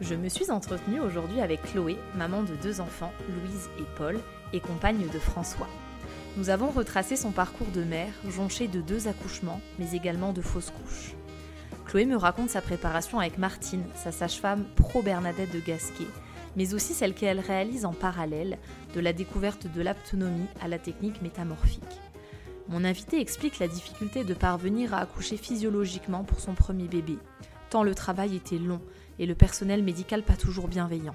Je me suis entretenue aujourd'hui avec Chloé, maman de deux enfants, Louise et Paul, et compagne de François. Nous avons retracé son parcours de mère, jonché de deux accouchements, mais également de fausses couches. Chloé me raconte sa préparation avec Martine, sa sage-femme pro-Bernadette de Gasquet, mais aussi celle qu'elle réalise en parallèle, de la découverte de l'aptonomie à la technique métamorphique. Mon invité explique la difficulté de parvenir à accoucher physiologiquement pour son premier bébé, tant le travail était long et le personnel médical pas toujours bienveillant.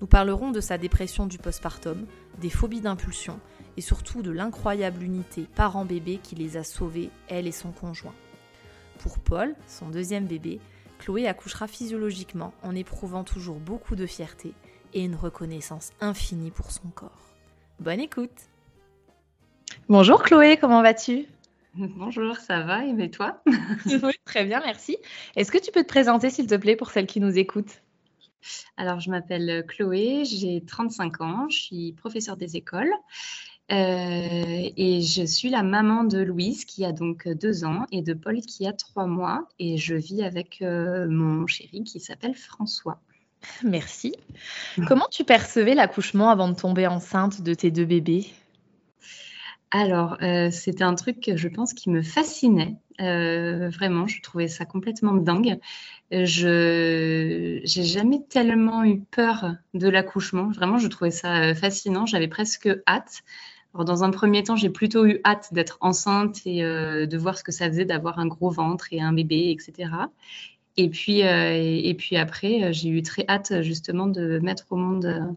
Nous parlerons de sa dépression du postpartum, des phobies d'impulsion et surtout de l'incroyable unité parent-bébé qui les a sauvés, elle et son conjoint. Pour Paul, son deuxième bébé, Chloé accouchera physiologiquement en éprouvant toujours beaucoup de fierté et une reconnaissance infinie pour son corps. Bonne écoute Bonjour Chloé, comment vas-tu? Bonjour, ça va et toi? Oui, très bien, merci. Est-ce que tu peux te présenter s'il te plaît pour celles qui nous écoutent? Alors, je m'appelle Chloé, j'ai 35 ans, je suis professeure des écoles euh, et je suis la maman de Louise qui a donc deux ans et de Paul qui a trois mois. Et je vis avec euh, mon chéri qui s'appelle François. Merci. Comment tu percevais l'accouchement avant de tomber enceinte de tes deux bébés? Alors, euh, c'était un truc que je pense qui me fascinait. vraiment, je trouvais ça complètement dingue. Je n'ai jamais tellement eu peur de l'accouchement. Vraiment, je trouvais ça fascinant. J'avais presque hâte. Dans un premier temps, j'ai plutôt eu hâte d'être enceinte et euh, de voir ce que ça faisait d'avoir un gros ventre et un bébé, etc. Et puis, euh, et, puis après, euh, j'ai eu très hâte justement de mettre au monde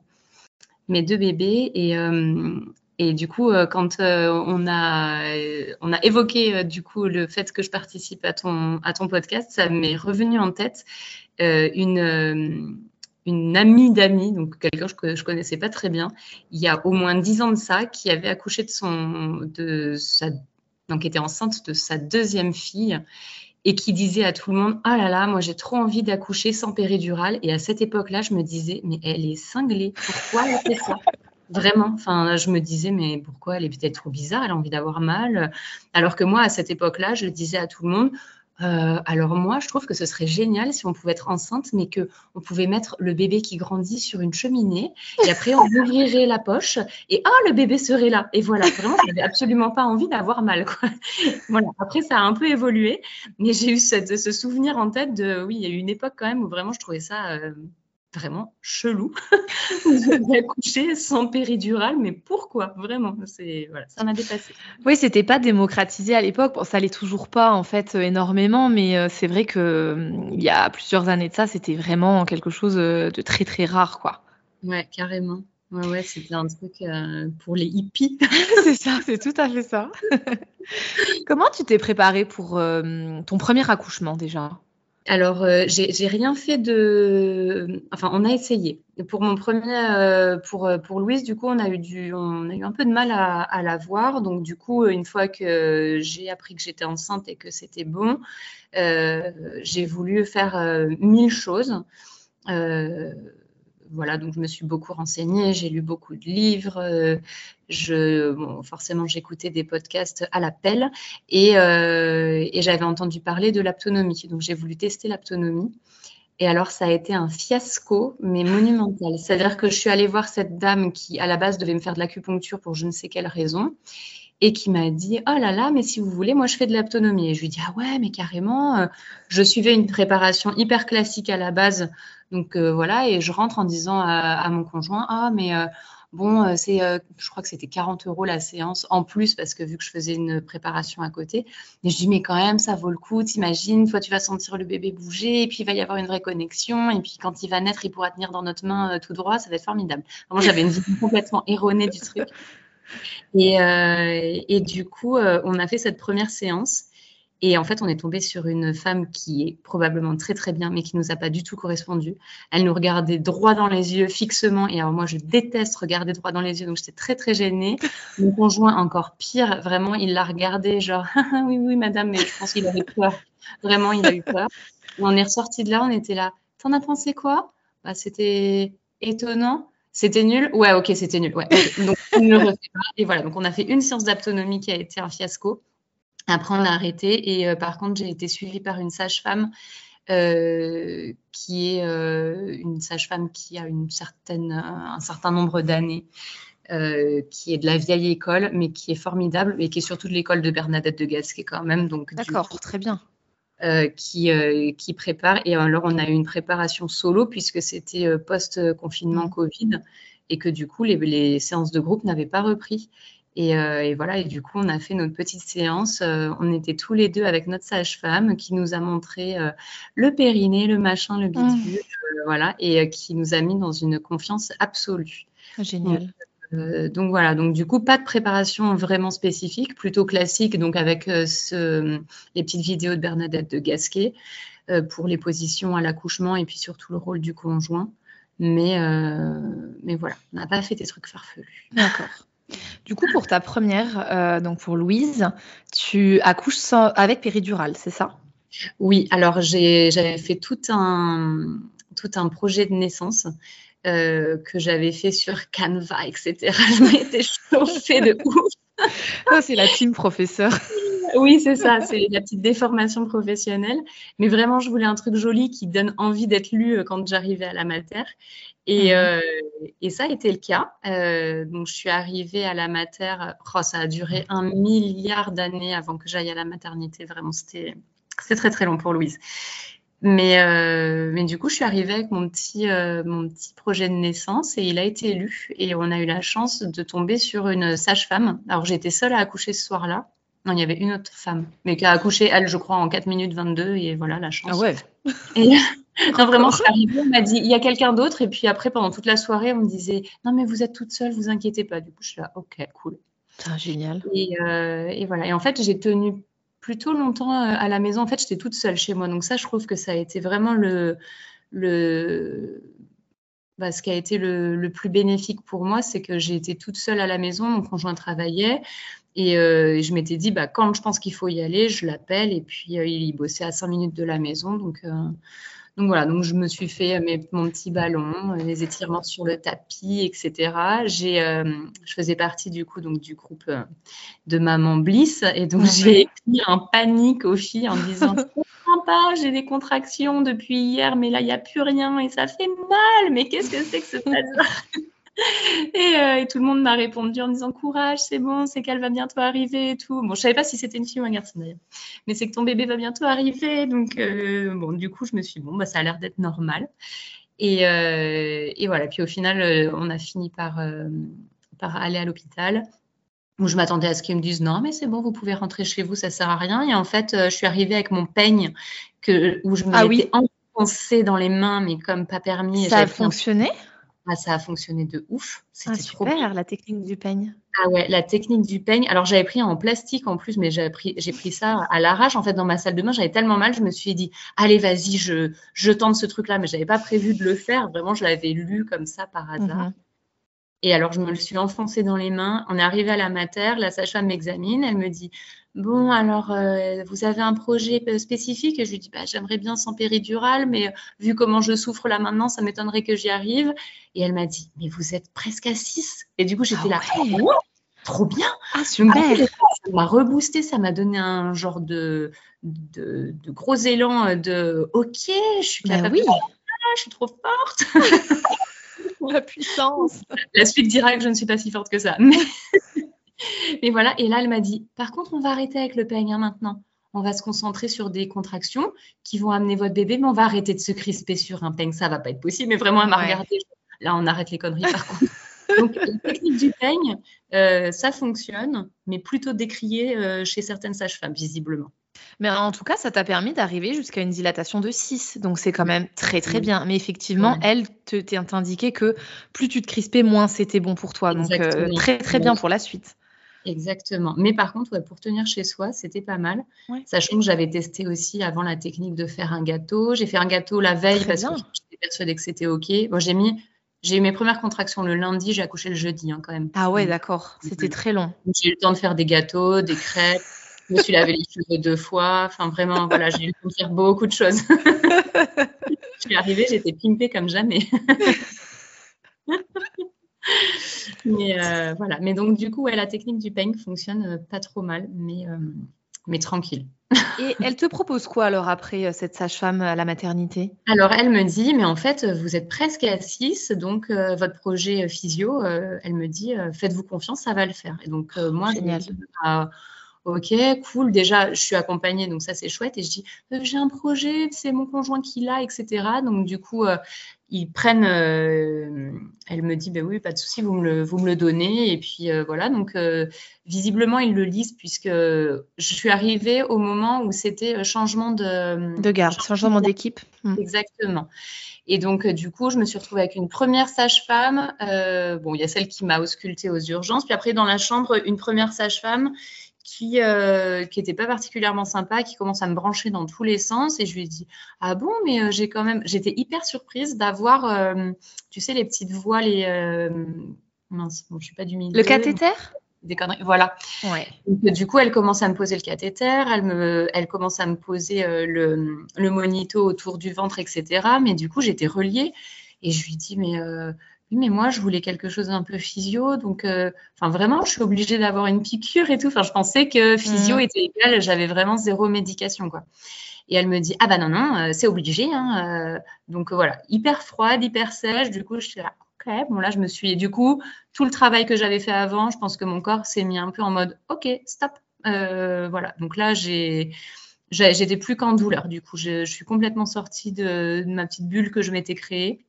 mes deux bébés. Et, et du coup, quand on, a, on a évoqué du coup le fait que je participe à ton, à ton podcast, ça m'est revenu en tête une amie d'amis, donc quelqu'un que je connaissais pas très bien, il y a au moins dix ans de ça, qui avait accouché de son, de sa, donc était enceinte de sa deuxième fille et qui disait à tout le monde Ah là là, moi j'ai trop envie d'accoucher sans péridurale. Et à cette époque-là, je me disais Mais elle est cinglée, pourquoi elle fait ça? Vraiment, enfin, je me disais Mais pourquoi elle est peut-être trop bizarre, elle a envie d'avoir mal? Alors que moi, à cette époque-là, je le disais à tout le monde euh, alors moi, je trouve que ce serait génial si on pouvait être enceinte, mais que on pouvait mettre le bébé qui grandit sur une cheminée, et après on ouvrirait la poche, et ah le bébé serait là. Et voilà, vraiment, j'avais absolument pas envie d'avoir mal. Voilà. Après, ça a un peu évolué, mais j'ai eu ce souvenir en tête de, oui, il y a eu une époque quand même où vraiment je trouvais ça euh, vraiment chelou d'accoucher sans péridurale, mais pourquoi Vraiment, c'est voilà, ça m'a dépassé. Oui, c'était pas démocratisé à l'époque. Bon, ça l'est toujours pas en fait euh, énormément, mais euh, c'est vrai que euh, il y a plusieurs années de ça, c'était vraiment quelque chose de très très rare, quoi. Ouais, carrément. Ouais, ouais, c'était un truc pour les hippies. c'est ça, c'est tout à fait ça. Comment tu t'es préparée pour ton premier accouchement déjà? Alors, euh, j'ai rien fait de. Enfin, on a essayé. Pour mon premier, euh, pour, euh, pour Louise, du coup, on a eu, un peu de mal à la voir. Donc, du coup, une fois que j'ai appris que j'étais enceinte et que c'était bon, j'ai voulu faire mille choses voilà, donc je me suis beaucoup renseignée, j'ai lu beaucoup de livres, euh, je, forcément j'écoutais des podcasts à l'appel et, euh, et j'avais entendu parler de l'aptonomie. Donc j'ai voulu tester l'aptonomie. Et alors, ça a été un fiasco, mais monumental. C'est-à-dire que je suis allée voir cette dame qui, à la base, devait me faire de l'acupuncture pour je ne sais quelle raison et qui m'a dit Oh là là, mais si vous voulez, moi je fais de l'aptonomie. Et je lui dis Ah ouais, mais carrément, euh, je suivais une préparation hyper classique à la base donc euh, voilà, et je rentre en disant à, mon conjoint, ah mais euh, bon, c'est, je crois que c'était 40 euros la séance en plus parce que vu que je faisais une préparation à côté. Mais je dis, mais quand même, ça vaut le coup. T'imagines, toi, tu vas sentir le bébé bouger et puis il va y avoir une vraie connexion. Et puis quand il va naître, il pourra tenir dans notre main tout droit. Ça va être formidable. Moi, j'avais une vision complètement erronée du truc. Et, et du coup, on a fait cette première séance. Et en fait, on est tombé sur une femme qui est probablement très très bien, mais qui nous a pas du tout correspondu. Elle nous regardait droit dans les yeux, fixement. Et alors moi, je déteste regarder droit dans les yeux, donc j'étais très très gênée. Mon conjoint, encore pire, vraiment, il l'a regardé genre, ah, oui oui madame, mais je pense qu'il avait peur. Vraiment, il a eu peur. on est ressorti de là, on était là. T'en as pensé quoi? Bah, C'était étonnant. C'était nul? Ouais, ok, c'était nul. Ouais, Donc, on ne le refait pas. Et voilà, donc on a fait une séance d'autonomie qui a été un fiasco. Après, on a arrêté. Et euh, par contre, j'ai été suivie par une sage-femme euh, qui est euh, une sage-femme qui a une certaine, un certain nombre d'années. qui est de la vieille école, mais qui est formidable et qui est surtout de l'école de Bernadette de Gasquet quand même. Donc d'accord, très bien. Qui, qui prépare. Et alors, on a eu une préparation solo puisque c'était post-confinement mmh. Covid et que du coup, les, les séances de groupe n'avaient pas repris. Euh, et, voilà, et du coup, on a fait notre petite séance. Euh, on était tous les deux avec notre sage-femme qui nous a montré euh, le périnée, le machin, le bidule, mmh. voilà, et qui nous a mis dans une confiance absolue. Génial. Donc, voilà, donc du coup, pas de préparation vraiment spécifique, plutôt classique, donc avec ce, les petites vidéos de Bernadette de Gasquet pour les positions à l'accouchement et puis surtout le rôle du conjoint. Mais, mais voilà, on n'a pas fait des trucs farfelus. D'accord. Du coup, pour ta première, euh, donc pour Louise, tu accouches avec péridurale, c'est ça? Oui, alors j'avais fait tout un, tout un projet de naissance euh, que j'avais fait sur Canva, etc. Je m'étais chauffée de ouf. Oh, c'est la team professeur. oui, c'est ça, c'est la petite déformation professionnelle. Mais vraiment, je voulais un truc joli qui donne envie d'être lu euh, quand j'arrivais à la mater. Et, mmh euh, et, ça a été le cas. Euh, donc, je suis arrivée à la mater. Oh, ça a duré un milliard d'années avant que j'aille à la maternité. Vraiment, c'était très, très long pour Louise. Mais, mais du coup, je suis arrivée avec mon petit, mon petit projet de naissance et il a été lu. Et on a eu la chance de tomber sur une sage-femme. Alors, j'étais seule à accoucher ce soir-là. Non, il y avait une autre femme, mais qui a accouché, elle, je crois, en 4 minutes 22, et voilà, la chance. Ah ouais et, vraiment, je suis arrivée, on m'a dit, il y a quelqu'un d'autre, et puis après, pendant toute la soirée, on me disait, non, mais vous êtes toute seule, vous inquiétez pas. Du coup, je suis là, ok, cool. Ah, génial. Et, euh, et, voilà, et en fait, j'ai tenu plutôt longtemps euh, à la maison. En fait, j'étais toute seule chez moi, donc ça, je trouve que ça a été vraiment le, le, bah, ce qui a été le, le, plus bénéfique pour moi, c'est que j'ai été toute seule à la maison, mon conjoint travaillait. Euh, et je m'étais dit, bah, quand je pense qu'il faut y aller, je l'appelle. Et puis, euh, il bossait à 5 minutes de la maison. Donc, euh, donc voilà, donc je me suis fait mes, mon petit ballon, les étirements sur le tapis, etc. J'ai, je faisais partie du coup donc, du groupe de Maman Bliss. Et donc, j'ai écrit en panique aux filles en disant, pas, j'ai des contractions depuis hier, mais là, il n'y a plus rien et ça fait mal. Mais qu'est-ce que c'est que ce Euh, et, tout le monde m'a répondu en disant courage, c'est bon, c'est qu'elle va bientôt arriver et tout. Bon, je savais pas si c'était une fille ou un garçon d'ailleurs, mais c'est que ton bébé va bientôt arriver. Donc, euh, bon, du coup, je me suis dit, bon, bah, ça a l'air d'être normal. Et, euh, et, voilà. Puis au final, on a fini par, par aller à l'hôpital où je m'attendais à ce qu'ils me disent non, mais c'est bon, vous pouvez rentrer chez vous, ça sert à rien. Et en fait, je suis arrivée avec mon peigne que, où je me ah, oui. enfoncée dans les mains, mais comme pas permis. Ça a fonctionné? Ah, ça a fonctionné de ouf. C'était ah, super, la technique du peigne. Ah ouais, la technique du peigne. Alors j'avais pris en plastique en plus, mais j'ai pris, j'ai pris ça à l'arrache en fait dans ma salle de bain. J'avais tellement mal, je me suis dit, allez vas-y, je, je tente ce truc-là, mais j'avais pas prévu de le faire. Vraiment, je l'avais lu comme ça par hasard. Mhm. Et alors je me le suis enfoncé dans les mains. On est arrivé à la mater, la sage-femme m'examine, elle me dit, Bon, alors, euh, vous avez un projet spécifique? Et je lui dis, bah, j'aimerais bien sans péridurale, mais euh, vu comment je souffre là maintenant, ça m'étonnerait que j'y arrive. Et elle m'a dit, mais vous êtes presque à 6. Et du coup, j'étais ah là, oh, trop bien. Ah, super. ça m'a reboosté, ça m'a donné un genre de, de, gros élan de, ok, je suis bah capable oui. je suis trop forte. La puissance. La suite dira que je ne suis pas si forte que ça. Mais... Et voilà, et là, elle m'a dit, par contre, on va arrêter avec le peigne hein, maintenant. On va se concentrer sur des contractions qui vont amener votre bébé, mais on va arrêter de se crisper sur un peigne. Ça va pas être possible. Mais vraiment, elle m'a regardé. Là, on arrête les conneries, par contre. Donc, la technique du peigne, euh, ça fonctionne, mais plutôt décrié euh, chez certaines sages-femmes, visiblement. Mais en tout cas, ça t'a permis d'arriver jusqu'à une dilatation de 6. Donc, c'est quand même très, très bien. Mais effectivement, elle t'a indiqué que plus tu te crispais, moins c'était bon pour toi. Donc, euh, très, très bien pour la suite. Exactement. Mais par contre, pour tenir chez soi, c'était pas mal. Sachant que j'avais testé aussi avant la technique de faire un gâteau. J'ai fait un gâteau la veille parce que j'étais persuadée que c'était OK. Bon, j'ai mis j'ai eu mes premières contractions le lundi, j'ai accouché le jeudi hein, quand même. Ah ouais, d'accord. C'était très long. J'ai eu le temps de faire des gâteaux, des crêpes. Je me suis lavé les cheveux deux fois. Enfin, vraiment, voilà, j'ai eu le temps de faire beaucoup de choses. je suis arrivée, j'étais pimpée comme jamais. mais euh, voilà. Mais donc, du coup, la technique du peigne fonctionne euh, pas trop mal, mais, euh, mais tranquille. Et elle te propose quoi alors après cette sage-femme à la maternité? Alors elle me dit, mais en fait, vous êtes presque à 6, donc votre projet physio, elle me dit, faites-vous confiance, ça va le faire. Et donc moi, Génial. Je Ok, cool. Déjà, je suis accompagnée, donc ça c'est chouette. Et je dis, euh, j'ai un projet, c'est mon conjoint qui l'a, etc. Donc du coup, euh, ils prennent. Euh, elle me dit, ben oui, pas de souci, vous me le, vous me le donnez. Et puis voilà. Donc visiblement, ils le lisent puisque je suis arrivée au moment où c'était changement de. De garde, changement d'équipe. Hmm. Exactement. Et donc, du coup, je me suis retrouvée avec une première sage-femme. bon, il y a celle qui m'a auscultée aux urgences. Puis après, dans la chambre, une première sage-femme qui euh, qui était pas particulièrement sympa, qui commence à me brancher dans tous les sens. Et je lui ai dit ah bon mais euh, j'ai quand même j'étais hyper surprise d'avoir euh, tu sais les petites voix les mince bon, je suis pas du milieu. Le cathéter? Des conneries voilà. Ouais. du coup elle commence à me poser le cathéter elle me elle commence à me poser le, le monito autour du ventre etc mais du coup j'étais reliée. Et je lui dis mais oui, mais moi, je voulais quelque chose d'un peu physio. Donc, euh, enfin, vraiment, je suis obligée d'avoir une piqûre et tout. Enfin, je pensais que physio mmh. était égal. J'avais vraiment zéro médication, quoi. Et elle me dit, ah bah non, non, euh, c'est obligé. Hein, euh. donc, voilà, hyper froide, hyper sèche. Du coup, je suis là, ok, bon, là, je me suis. Et du coup, tout le travail que j'avais fait avant, je pense que mon corps s'est mis un peu en mode, ok, stop. voilà. Donc là, j'ai. J'étais plus qu'en douleur. Du coup, je, je suis complètement sortie de, de ma petite bulle que je m'étais créée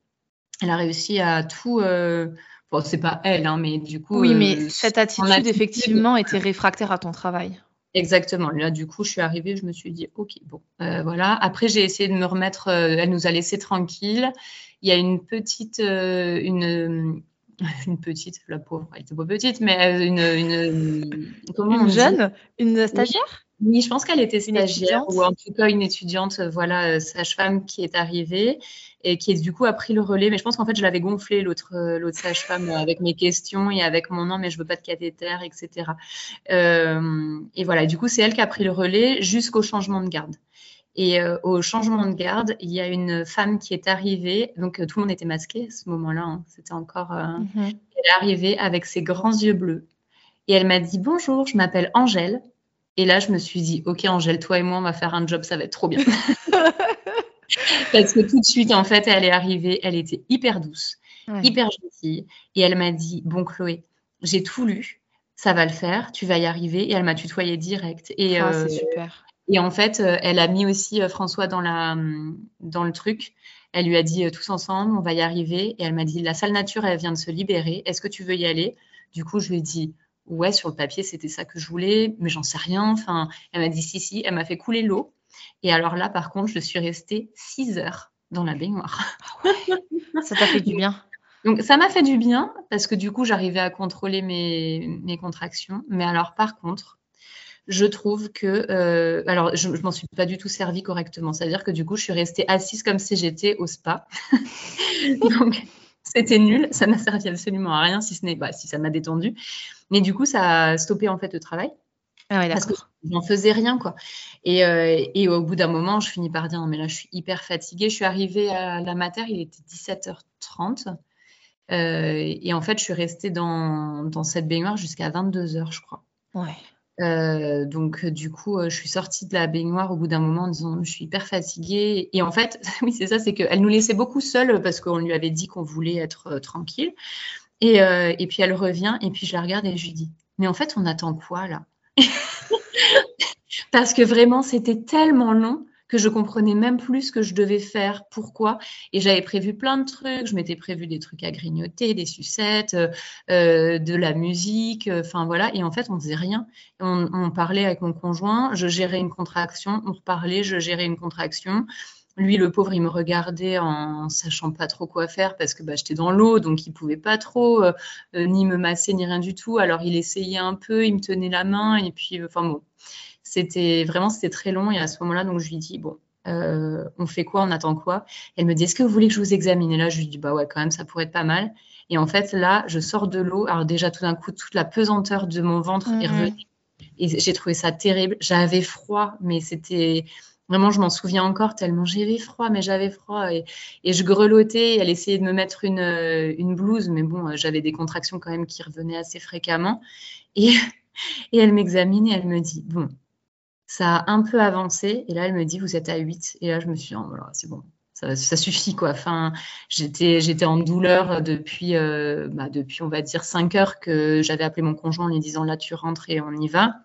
elle a réussi à tout. Euh... Bon, c'est pas elle, hein, mais du coup. Oui, mais euh, cette attitude, effectivement, était réfractaire à ton travail. Exactement. Là, du coup, je suis arrivée, je me suis dit, OK, bon, euh, voilà. Après, j'ai essayé de me remettre, euh, elle nous a laissé tranquille. Il y a une petite, une, une petite, la pauvre, elle était pas petite, mais une, une, comment une jeune, une stagiaire? Oui, je pense qu'elle était stagiaire ou en tout cas une étudiante, voilà, sage-femme qui est arrivée et qui du coup a pris le relais. Mais je pense qu'en fait, je l'avais gonflé l'autre euh, l'autre sage-femme euh, avec mes questions et avec mon nom, mais je veux pas de cathéter, etc. Euh, et voilà, du coup, c'est elle qui a pris le relais jusqu'au changement de garde. Et euh, au changement de garde, il y a une femme qui est arrivée, donc tout le monde était masqué à ce moment-là, hein, c'était encore. Mm-hmm. Elle est arrivée avec ses grands yeux bleus et elle m'a dit bonjour, je m'appelle Angèle. Et là, je me suis dit, ok Angèle, toi et moi, on va faire un job, ça va être trop bien. Parce que tout de suite, en fait, elle est arrivée, elle était hyper douce, hyper gentille. Et elle m'a dit Bon, Chloé, j'ai tout lu, ça va le faire, tu vas y arriver. Et elle m'a tutoyé direct. Et, ah, c'est euh, super. Et en fait, euh, elle a mis aussi euh, François dans, la, dans le truc. Elle lui a dit tous ensemble, on va y arriver. Et elle m'a dit La salle nature, elle vient de se libérer. Est-ce que tu veux y aller? Du coup, je lui ai dit Ouais, sur le papier, c'était ça que je voulais, mais j'en sais rien. Enfin, elle m'a dit Si, si. Elle m'a fait couler l'eau. Et alors là, par contre, je suis restée 6 heures dans la baignoire. Ça t'a fait du bien. Donc ça m'a fait du bien parce que du coup, j'arrivais à contrôler mes, mes, contractions. Mais alors par contre, je trouve que... Euh, alors, je ne m'en suis pas du tout servi correctement. C'est-à-dire que du coup, je suis restée assise comme si j'étais au spa. Donc, c'était nul. Ça n'a servi absolument à rien, si ce n'est... Bah, si ça m'a détendu. Mais du coup, ça a stoppé en fait le travail. Ah parce que j'en faisais rien, quoi. Et, euh, et au bout d'un moment, je finis par dire, non, mais là, je suis hyper fatiguée. Je suis arrivée à la mater, il était 17h30. Euh, et en fait, je suis restée dans, dans cette baignoire jusqu'à 22h, je crois. Ouais. Euh, donc, du coup, je suis sortie de la baignoire au bout d'un moment en disant je suis hyper fatiguée. Et en fait, oui, c'est ça, c'est qu'elle nous laissait beaucoup seules parce qu'on lui avait dit qu'on voulait être tranquille. Et, et, puis elle revient et puis je la regarde et je lui dis mais en fait, on attend quoi là? Parce que vraiment, c'était tellement long que je comprenais même plus ce que je devais faire, pourquoi. Et j'avais prévu plein de trucs. Je m'étais prévu des trucs à grignoter, des sucettes, euh, de la musique, enfin voilà. Et en fait, on faisait rien. On, parlait avec mon conjoint, je gérais une contraction, on reparlait, je gérais une contraction. Lui, le pauvre, il me regardait en sachant pas trop quoi faire parce que bah, j'étais dans l'eau, donc il pouvait pas trop euh, euh, ni me masser ni rien du tout. Alors il essayait un peu, il me tenait la main et puis, euh, enfin bon, c'était vraiment c'était très long. Et à ce moment-là, donc je lui dis bon, on fait quoi, on attend quoi? Elle me dit est-ce que vous voulez que je vous examine? Et là, je lui dis bah ouais, quand même, ça pourrait être pas mal. Et en fait, là, je sors de l'eau. Alors déjà, tout d'un coup, toute la pesanteur de mon ventre est mmh. revenue. Et j'ai trouvé ça terrible. J'avais froid, mais c'était Vraiment, je m'en souviens encore tellement j'avais froid, mais j'avais froid et, je grelottais. Elle essayait de me mettre une, euh, une blouse, mais bon, euh, j'avais des contractions quand même qui revenaient assez fréquemment. Et, et elle m'examine et elle me dit Bon, ça a un peu avancé. Et là, elle me dit Vous êtes à 8. Et là, je me suis dit oh, c'est bon. Ça, suffit quoi. Enfin, j'étais j'étais en douleur depuis euh, bah, depuis on va dire 5 heures que j'avais appelé mon conjoint en lui disant là tu rentres et on y va.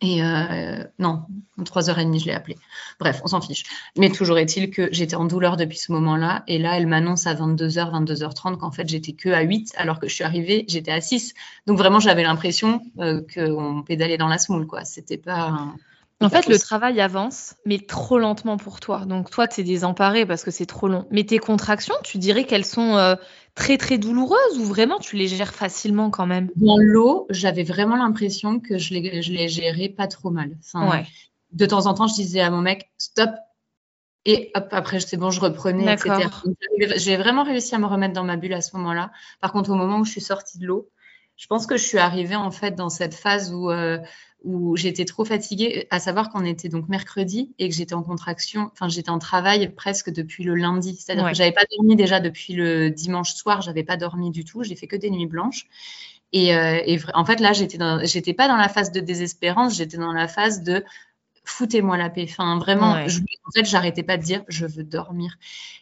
Et euh, non, 3h30, je l'ai appelé. Bref, on s'en fiche. Mais toujours est-il que j'étais en douleur depuis ce moment-là. Et là, elle m'annonce à 22h, 22h30 qu'en fait, j'étais que à 8, alors que je suis arrivée, j'étais à 6. Donc vraiment, j'avais l'impression euh, qu'on pédalait dans la semoule, quoi. C'était pas. En fait, le travail avance, mais trop lentement pour toi. Donc, toi, tu es désemparé parce que c'est trop long. Mais tes contractions, tu dirais qu'elles sont euh, très, très douloureuses ou vraiment tu les gères facilement quand même? Dans l'eau, j'avais vraiment l'impression que je les, je les gérais pas trop mal. De temps en temps, je disais à mon mec, stop. Et hop, après, c'est bon, je reprenais, etc. J'ai vraiment réussi à me remettre dans ma bulle à ce moment-là. Par contre, au moment où je suis sortie de l'eau, je pense que je suis arrivée en fait dans cette phase où, euh, où j'étais trop fatiguée, à savoir qu'on était donc mercredi et que j'étais en contraction, enfin j'étais en travail presque depuis le lundi. C'est-à-dire que j'avais pas dormi déjà depuis le dimanche soir, j'avais pas dormi du tout, j'ai fait que des nuits blanches. Et, euh, et en fait là, j'étais j'étais pas dans la phase de désespérance, j'étais dans la phase de foutez-moi la paix. Enfin, vraiment, je, en fait, j'arrêtais pas de dire je veux dormir.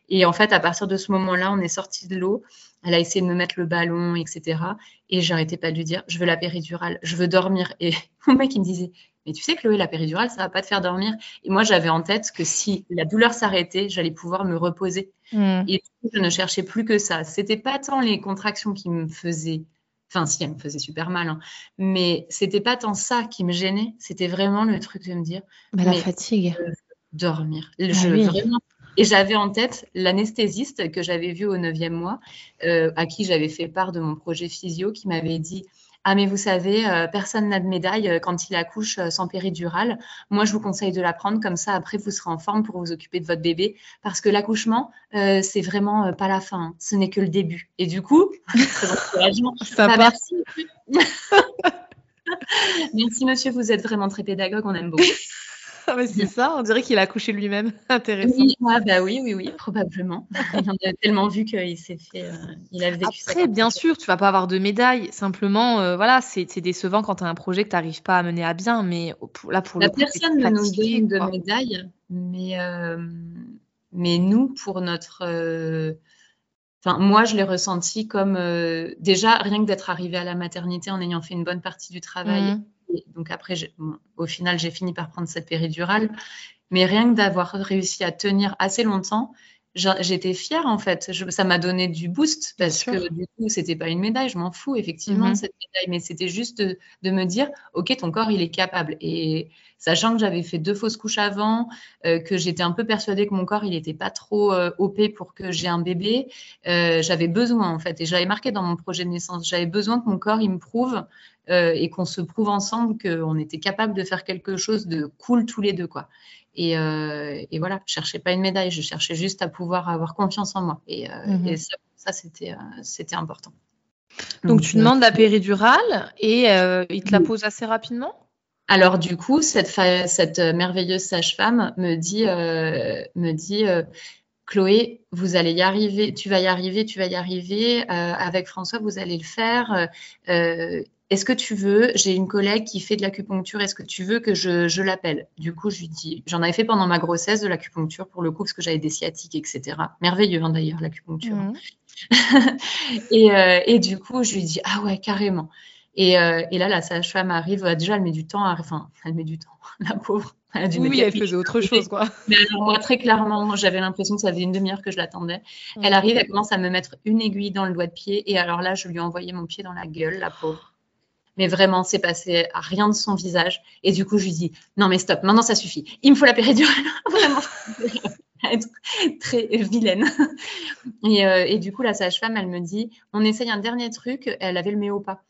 Et en fait, à partir de ce moment-là, on est sorti de l'eau. Elle a essayé de me mettre le ballon, etc. Et j'arrêtais pas de lui dire je veux la péridurale, je veux dormir. Et mon mec, il me disait mais tu sais, Chloé, la péridurale, ça va pas te faire dormir. Et moi, j'avais en tête que si la douleur s'arrêtait, j'allais pouvoir me reposer. Hmm. Et je ne cherchais plus que ça. C'était pas tant les contractions qui me faisaient Enfin, si, elle me faisait super mal. Hein. Mais c'était pas tant ça qui me gênait. C'était vraiment le truc de me dire. Bah, la fatigue. dormir. Bah et j'avais en tête l'anesthésiste que j'avais vu au 9e mois, euh, à qui j'avais fait part de mon projet physio, qui m'avait dit ah, mais vous savez, euh, personne n'a de médaille euh, quand il accouche euh, sans péridurale. Moi, je vous conseille de la prendre comme ça. Après, vous serez en forme pour vous occuper de votre bébé. Parce que l'accouchement, c'est vraiment pas la fin. Hein. Ce n'est que le début. Et du coup, ça bah, merci. merci, monsieur. Vous êtes vraiment très pédagogue. On aime beaucoup. Ah, c'est ça, on dirait qu'il a accouché lui-même. Intéressant. Oui, bah oui, oui, oui, probablement. il en a tellement vu qu'il s'est fait. Euh, il a vécu Après, bien sûr, tu vas pas avoir de médaille. Simplement, euh, voilà, c'est décevant quand tu as un projet que tu n'arrives pas à mener à bien. Mais là, pour La personne ne nous donne de médaille, mais, euh, mais nous, pour notre. Enfin, moi, je l'ai ressenti comme déjà rien que d'être arrivée à la maternité en ayant fait une bonne partie du travail. Mmh donc après, au final, j'ai fini par prendre cette péridurale. Mais rien que d'avoir réussi à tenir assez longtemps, j'étais fière en fait. ça m'a donné du boost parce que du coup, c'était pas une médaille, je m'en fous effectivement de mm-hmm. cette médaille, mais c'était juste de, me dire, ok, ton corps il est capable. Et sachant que j'avais fait deux fausses couches avant, euh, que j'étais un peu persuadée que mon corps il n'était pas trop euh, op pour que j'ai un bébé, euh, j'avais besoin en fait, et j'avais marqué dans mon projet de naissance, j'avais besoin que mon corps il me prouve et qu'on se prouve ensemble qu'on était capable de faire quelque chose de cool tous les deux quoi. Euh, et, voilà, je cherchais pas une médaille, je cherchais juste à pouvoir avoir confiance en moi. Et, euh, mhm. ça, c'était, euh, c'était important. Donc, tu demandes la péridurale et il te la pose assez rapidement? Alors du coup, cette, cette merveilleuse sage-femme me dit, me dit Chloé, vous allez y arriver, tu vas y arriver, tu vas y arriver. avec François, vous allez le faire. Est-ce que tu veux, j'ai une collègue qui fait de l'acupuncture, est-ce que tu veux que je, l'appelle? Du coup, je lui dis, j'en avais fait pendant ma grossesse de l'acupuncture pour le coup, parce que j'avais des sciatiques, etc. Merveilleux hein, d'ailleurs, l'acupuncture. Hein. Mmh. Euh, et, du coup, je lui dis, ah ouais, carrément. Et, et là, la sage-femme arrive. Déjà, elle met du temps. À... Enfin, elle met du temps. La pauvre. Elle oui, elle faisait autre chose, quoi. Mais alors, moi, très clairement, j'avais l'impression que ça faisait une demi-heure que je l'attendais. Elle arrive, elle commence à me mettre une aiguille dans le doigt de pied. Et alors là, je lui ai envoyé mon pied dans la gueule, la pauvre. Mais vraiment, c'est passé à rien de son visage. Et du coup, je lui dis Non, mais stop, maintenant ça suffit. Il me faut la péridurale. vraiment. être très vilaine. Et, euh, et, du coup, la sage-femme, elle me dit On essaye un dernier truc. Elle avait le méopa.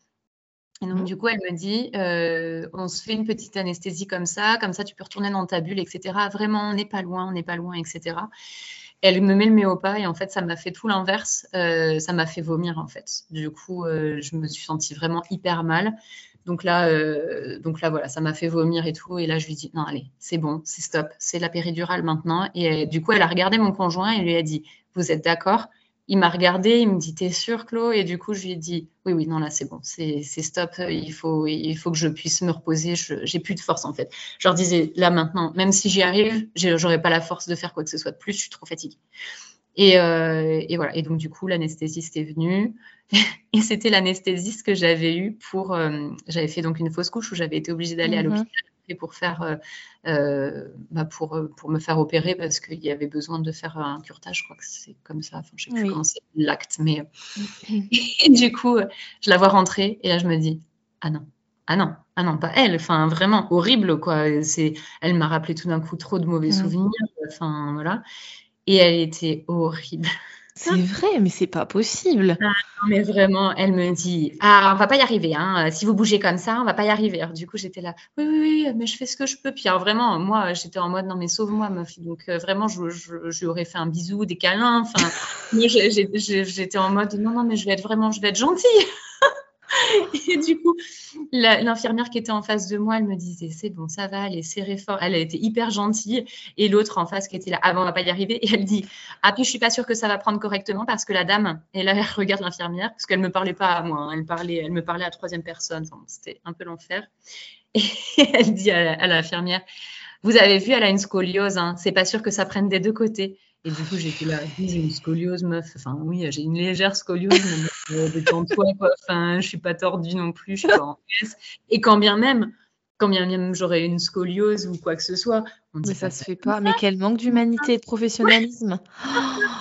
Et donc, mmh. du coup, elle me dit, euh, on se fait une petite anesthésie comme ça, comme ça, tu peux retourner dans ta bulle, etc. Vraiment, on n'est pas loin, on n'est pas loin, etc. Elle me met le méopa et en fait, ça m'a fait tout l'inverse. Euh, ça m'a fait vomir, en fait. Du coup, euh, je me suis sentie vraiment hyper mal. Donc là, donc là, voilà, ça m'a fait vomir et tout. Et là, je lui dis, non, allez, c'est bon, c'est stop, c'est la péridurale maintenant. Et du coup, elle a regardé mon conjoint et lui a dit, vous êtes d'accord? Il m'a regardé, il me dit T'es sûr, Chloé Et du coup, je lui ai dit Oui, oui, non, là, c'est bon, c'est stop, il faut, il faut que je puisse me reposer, j'ai plus de force en fait. Je leur disais Là, maintenant, même si j'y arrive, j'aurais pas la force de faire quoi que ce soit de plus, je suis trop fatiguée. Et, euh, et voilà, et donc du coup, l'anesthésiste est venu, et c'était l'anesthésiste que j'avais eu pour. Euh, j'avais fait donc une fausse couche où j'avais été obligée d'aller à mhm. L'hôpital pour faire euh, euh, bah pour, euh, pour me faire opérer parce qu'il y avait besoin de faire un curtage. Je crois que c'est comme ça. Enfin, je sais plus comment c'est l'acte, mais et du coup, je la vois rentrer et là je me dis ah non, ah non, ah non, pas elle. Enfin, vraiment horrible quoi. C'est, elle m'a rappelé tout d'un coup trop de mauvais souvenirs. Enfin voilà, et elle était horrible. C'est vrai, mais c'est pas possible. Ah, mais vraiment, elle me dit Ah, on va pas y arriver. Hein. Si vous bougez comme ça, on va pas y arriver. du coup, j'étais là Oui, oui, oui, mais je fais ce que je peux. Puis, alors, vraiment, moi, j'étais en mode Non, mais sauve-moi, meuf. Donc, euh, vraiment, je, je, aurais fait un bisou, des câlins. Enfin, j'étais en mode Non, non, mais je vais être vraiment, je vais être gentille. Et du coup, l'infirmière qui était en face de moi, elle me disait c'est bon, ça va, elle est serrée fort. Elle, été hyper gentille. Et l'autre en face qui était là, ah bon, on va pas y arriver. Et elle dit ah puis je suis pas sûre que ça va prendre correctement parce que la dame, elle regarde l'infirmière parce qu'elle me parlait pas à moi, hein. elle parlait, elle me parlait à troisième personne. C'était un peu l'enfer. Et elle dit à l'infirmière vous avez vu, elle a une scoliose. Hein. C'est pas sûr que ça prenne des deux côtés. Et du coup, j'étais là, j'ai une scoliose, meuf. Enfin, oui, j'ai une légère scoliose, mais euh, détends-toi, quoi. Enfin, je suis pas tordue non plus, je suis pas en PS. Et quand bien même, quand bien même j'aurais une scoliose ou quoi que ce soit, on mais ça, se fait pas. Mais quel manque d'humanité et de professionnalisme.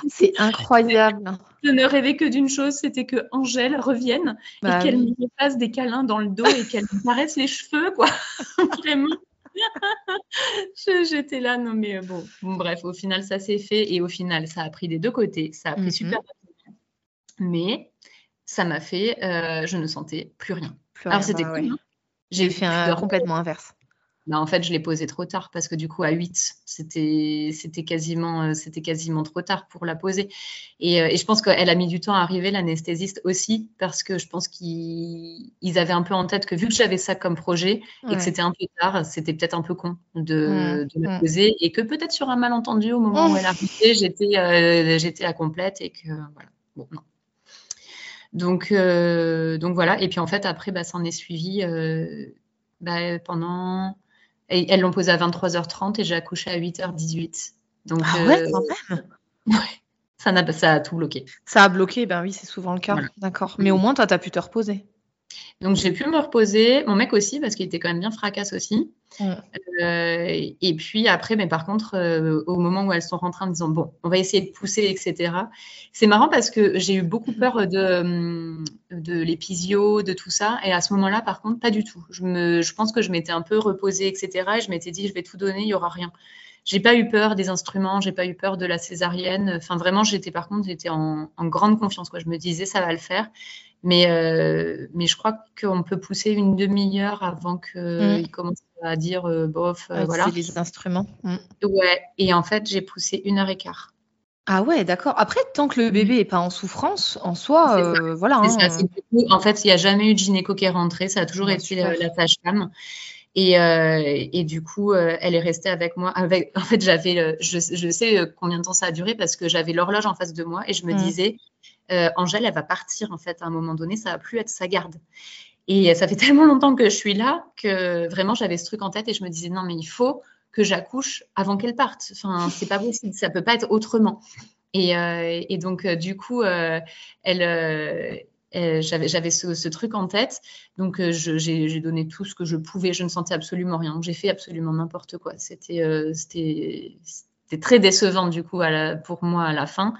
c'est incroyable. Je ne rêvais que d'une chose, c'était que Angèle revienne et bah qu'elle me fasse des câlins dans le dos et qu'elle me caresse les cheveux, quoi. Vraiment. J'étais là, non mais euh, bon, bref, au final ça s'est fait et au final ça a pris des deux côtés, ça a pris super mhm. Mais ça m'a fait, euh, je ne sentais plus rien. Alors c'était cool. Hein. J'ai fait un complètement inverse. Bah, en fait, je l'ai posé trop tard parce que du coup, à 8, c'était quasiment, euh, quasiment trop tard pour la poser. Et, euh, et je pense qu'elle a mis du temps à arriver, l'anesthésiste aussi, parce que je pense qu'ils avaient un peu en tête que vu que j'avais ça comme projet et que c'était un peu tard, c'était peut-être un peu con de, de la poser et que peut-être sur un malentendu au moment où elle arrivait, j'étais euh, j'étais à complète et que voilà. Bon, non. Donc, donc voilà. Et puis en fait, après, bah, ça en est suivi bah, pendant et elles l'ont posé à 23h30 et j'ai accouché à 8h18. Donc, ah ouais, quand même Ouais. Ça, a, ça a tout bloqué. Ça a bloqué, ben oui, c'est souvent le cas. D'accord. Mais au moins, toi, tu as pu te reposer. Donc j'ai pu me reposer, mon mec aussi, parce qu'il était quand même bien fracasse aussi. Euh, et puis après, mais par contre, euh, au moment où elles sont rentrées en disant bon, on va essayer de pousser, etc. C'est marrant parce que j'ai eu beaucoup peur de, de l'épisio, de tout ça. Et à ce moment-là, par contre, pas du tout. Je, me, je pense que je m'étais un peu reposée, etc. Et je m'étais dit, je vais tout donner, il n'y aura rien. J'ai pas eu peur des instruments, j'ai pas eu peur de la césarienne. Enfin, vraiment, j'étais par contre, j'étais en, grande confiance. Je me disais, ça va le faire. Mais, euh, mais je crois qu'on peut pousser une demi-heure avant qu'il mm. commence à dire euh, bof, euh, voilà. C'est les instruments. Mm. Ouais, et en fait, j'ai poussé une heure et quart. Ah ouais, d'accord. Après, tant que le bébé n'est pas en souffrance, en soi, voilà. Hein. en fait, il n'y a jamais eu de gynéco qui est rentré, ça a toujours été la, sage-femme. Et, et, du coup, elle est restée avec moi. Avec, en fait, j'avais, je, je, sais combien de temps ça a duré parce que j'avais l'horloge en face de moi et je me disais, euh, Angèle, elle va partir en fait à un moment donné, ça va plus être sa garde. Et ça fait tellement longtemps que je suis là que vraiment j'avais ce truc en tête et je me disais non mais il faut que j'accouche avant qu'elle parte. Enfin, c'est pas possible, ça peut pas être autrement. Et, euh, donc euh, du coup, elle, j'avais ce, truc en tête. Donc, j'ai donné tout ce que je pouvais. Je ne sentais absolument rien. J'ai fait absolument n'importe quoi. C'était c'était très décevant, du coup, à la, pour moi à la fin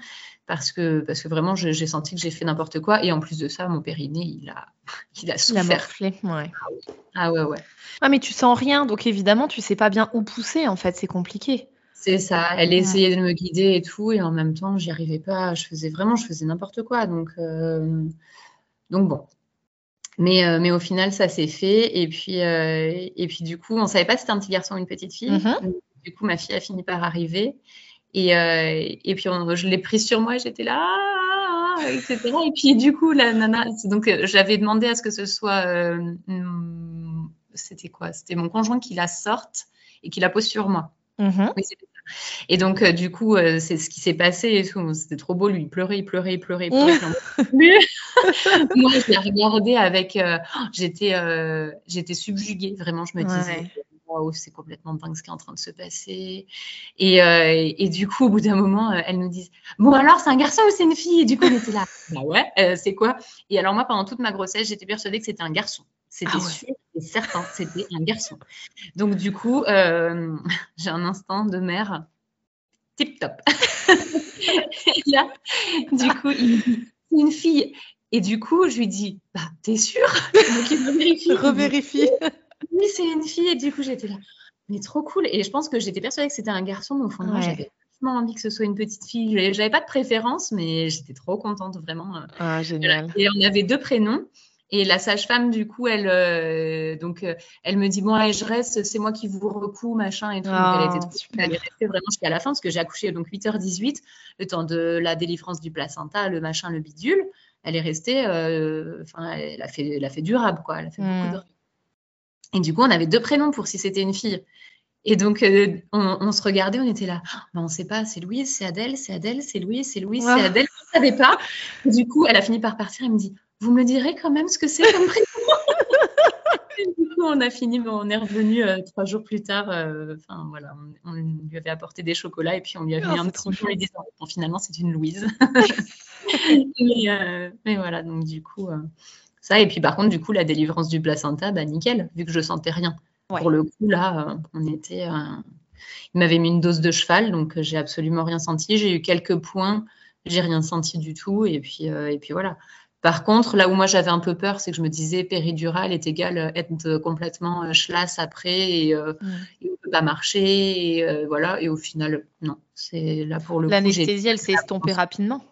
parce que, parce que vraiment, j'ai senti que j'ai fait n'importe quoi. Et en plus de ça, mon périnée, il a, il a souffert. Il a ouais. Ah ouais, ouais. Ah, mais tu sens rien, donc évidemment, tu sais pas bien où pousser, en fait, c'est compliqué. C'est ça, elle essayait de me guider et tout, et en même temps, j'y arrivais pas. Je faisais vraiment, je faisais n'importe quoi. Donc, euh, donc bon. Mais, euh, mais au final, ça s'est fait. Et puis, euh, et puis, du coup, on savait pas si c'était un petit garçon ou une petite fille. Mm-hmm. Du coup, ma fille a fini par arriver. Et, euh, et puis, je l'ai prise sur moi, j'étais là, ah, etc. Et puis, du coup, la nana, donc, euh, j'avais demandé à ce que ce soit, euh, c'était quoi? C'était mon conjoint qui la sorte et qui la pose sur moi. Mm-hmm. Oui, et donc, du coup, c'est ce qui s'est passé C'était trop beau, lui. Il pleurait, il pleurait, il pleurait. Il pleurait. Moi, je l'ai regardé avec. j'étais, j'étais subjuguée, vraiment. Je me disais, c'est complètement dingue ce qui est en train de se passer. Et, euh, et du coup, au bout d'un moment, euh, elles nous disent Bon, alors, c'est un garçon ou c'est une fille Et du coup, on était là Bah ouais, euh, c'est quoi Et alors, moi, pendant toute ma grossesse, j'étais persuadée que c'était un garçon. C'était ah sûr et certain, c'était un garçon. Donc, du coup, j'ai un instant de mère tip top. et là, du coup, il une fille. Et du coup, je lui dis, bah, t'es sûr Donc, il revérifie. revérifie oui, c'est une fille. Et du coup, j'étais là, mais trop cool. Et je pense que j'étais persuadée que c'était un garçon, mais au fond, moi, j'avais vraiment envie que ce soit une petite fille. J'avais pas de préférence, mais j'étais trop contente, vraiment. Ah, génial. Et on avait deux prénoms. Et la sage-femme, du coup, elle, euh, donc, euh, elle me dit bon, allez, je reste, c'est moi qui vous recoue, machin et tout. elle était trop, elle est restée vraiment jusqu'à la fin parce que j'ai accouché donc 8h18, le temps de la délivrance du placenta, le machin, le bidule. Elle est restée, euh, enfin, elle a fait, elle a fait durable quoi. Elle a fait beaucoup hmm. de et du coup, on avait deux prénoms pour si c'était une fille. Et donc, euh, on, se regardait, on était là, ben, on ne sait pas, c'est Louise, c'est Adèle, c'est Adèle, c'est Louise, c'est Louise, c'est Adèle. On ne savait pas. du coup, elle a fini par partir. Elle me dit, vous me direz quand même ce que c'est comme prénom Du coup, on a fini, on est revenu euh, trois jours plus tard. Euh, enfin, voilà, on, lui avait apporté des chocolats et puis on lui a mis oh, un petit peu lui disant, bon, finalement, c'est une Louise. mais, mais, voilà, donc du coup, ça, et puis par contre, du coup, la délivrance du placenta, bah nickel, vu que je sentais rien. Pour le coup, là, euh, on était. Euh, il m'avait mis une dose de cheval, donc euh, j'ai absolument rien senti. J'ai eu quelques points, j'ai rien senti du tout, et puis, et puis voilà. Par contre, là où moi j'avais un peu peur, c'est que je me disais péridurale est égal être complètement schlass après et, on ne peut pas marcher. Et, voilà. Et au final, non. C'est là pour le L'anesthésie, elle s'est estompée rapidement.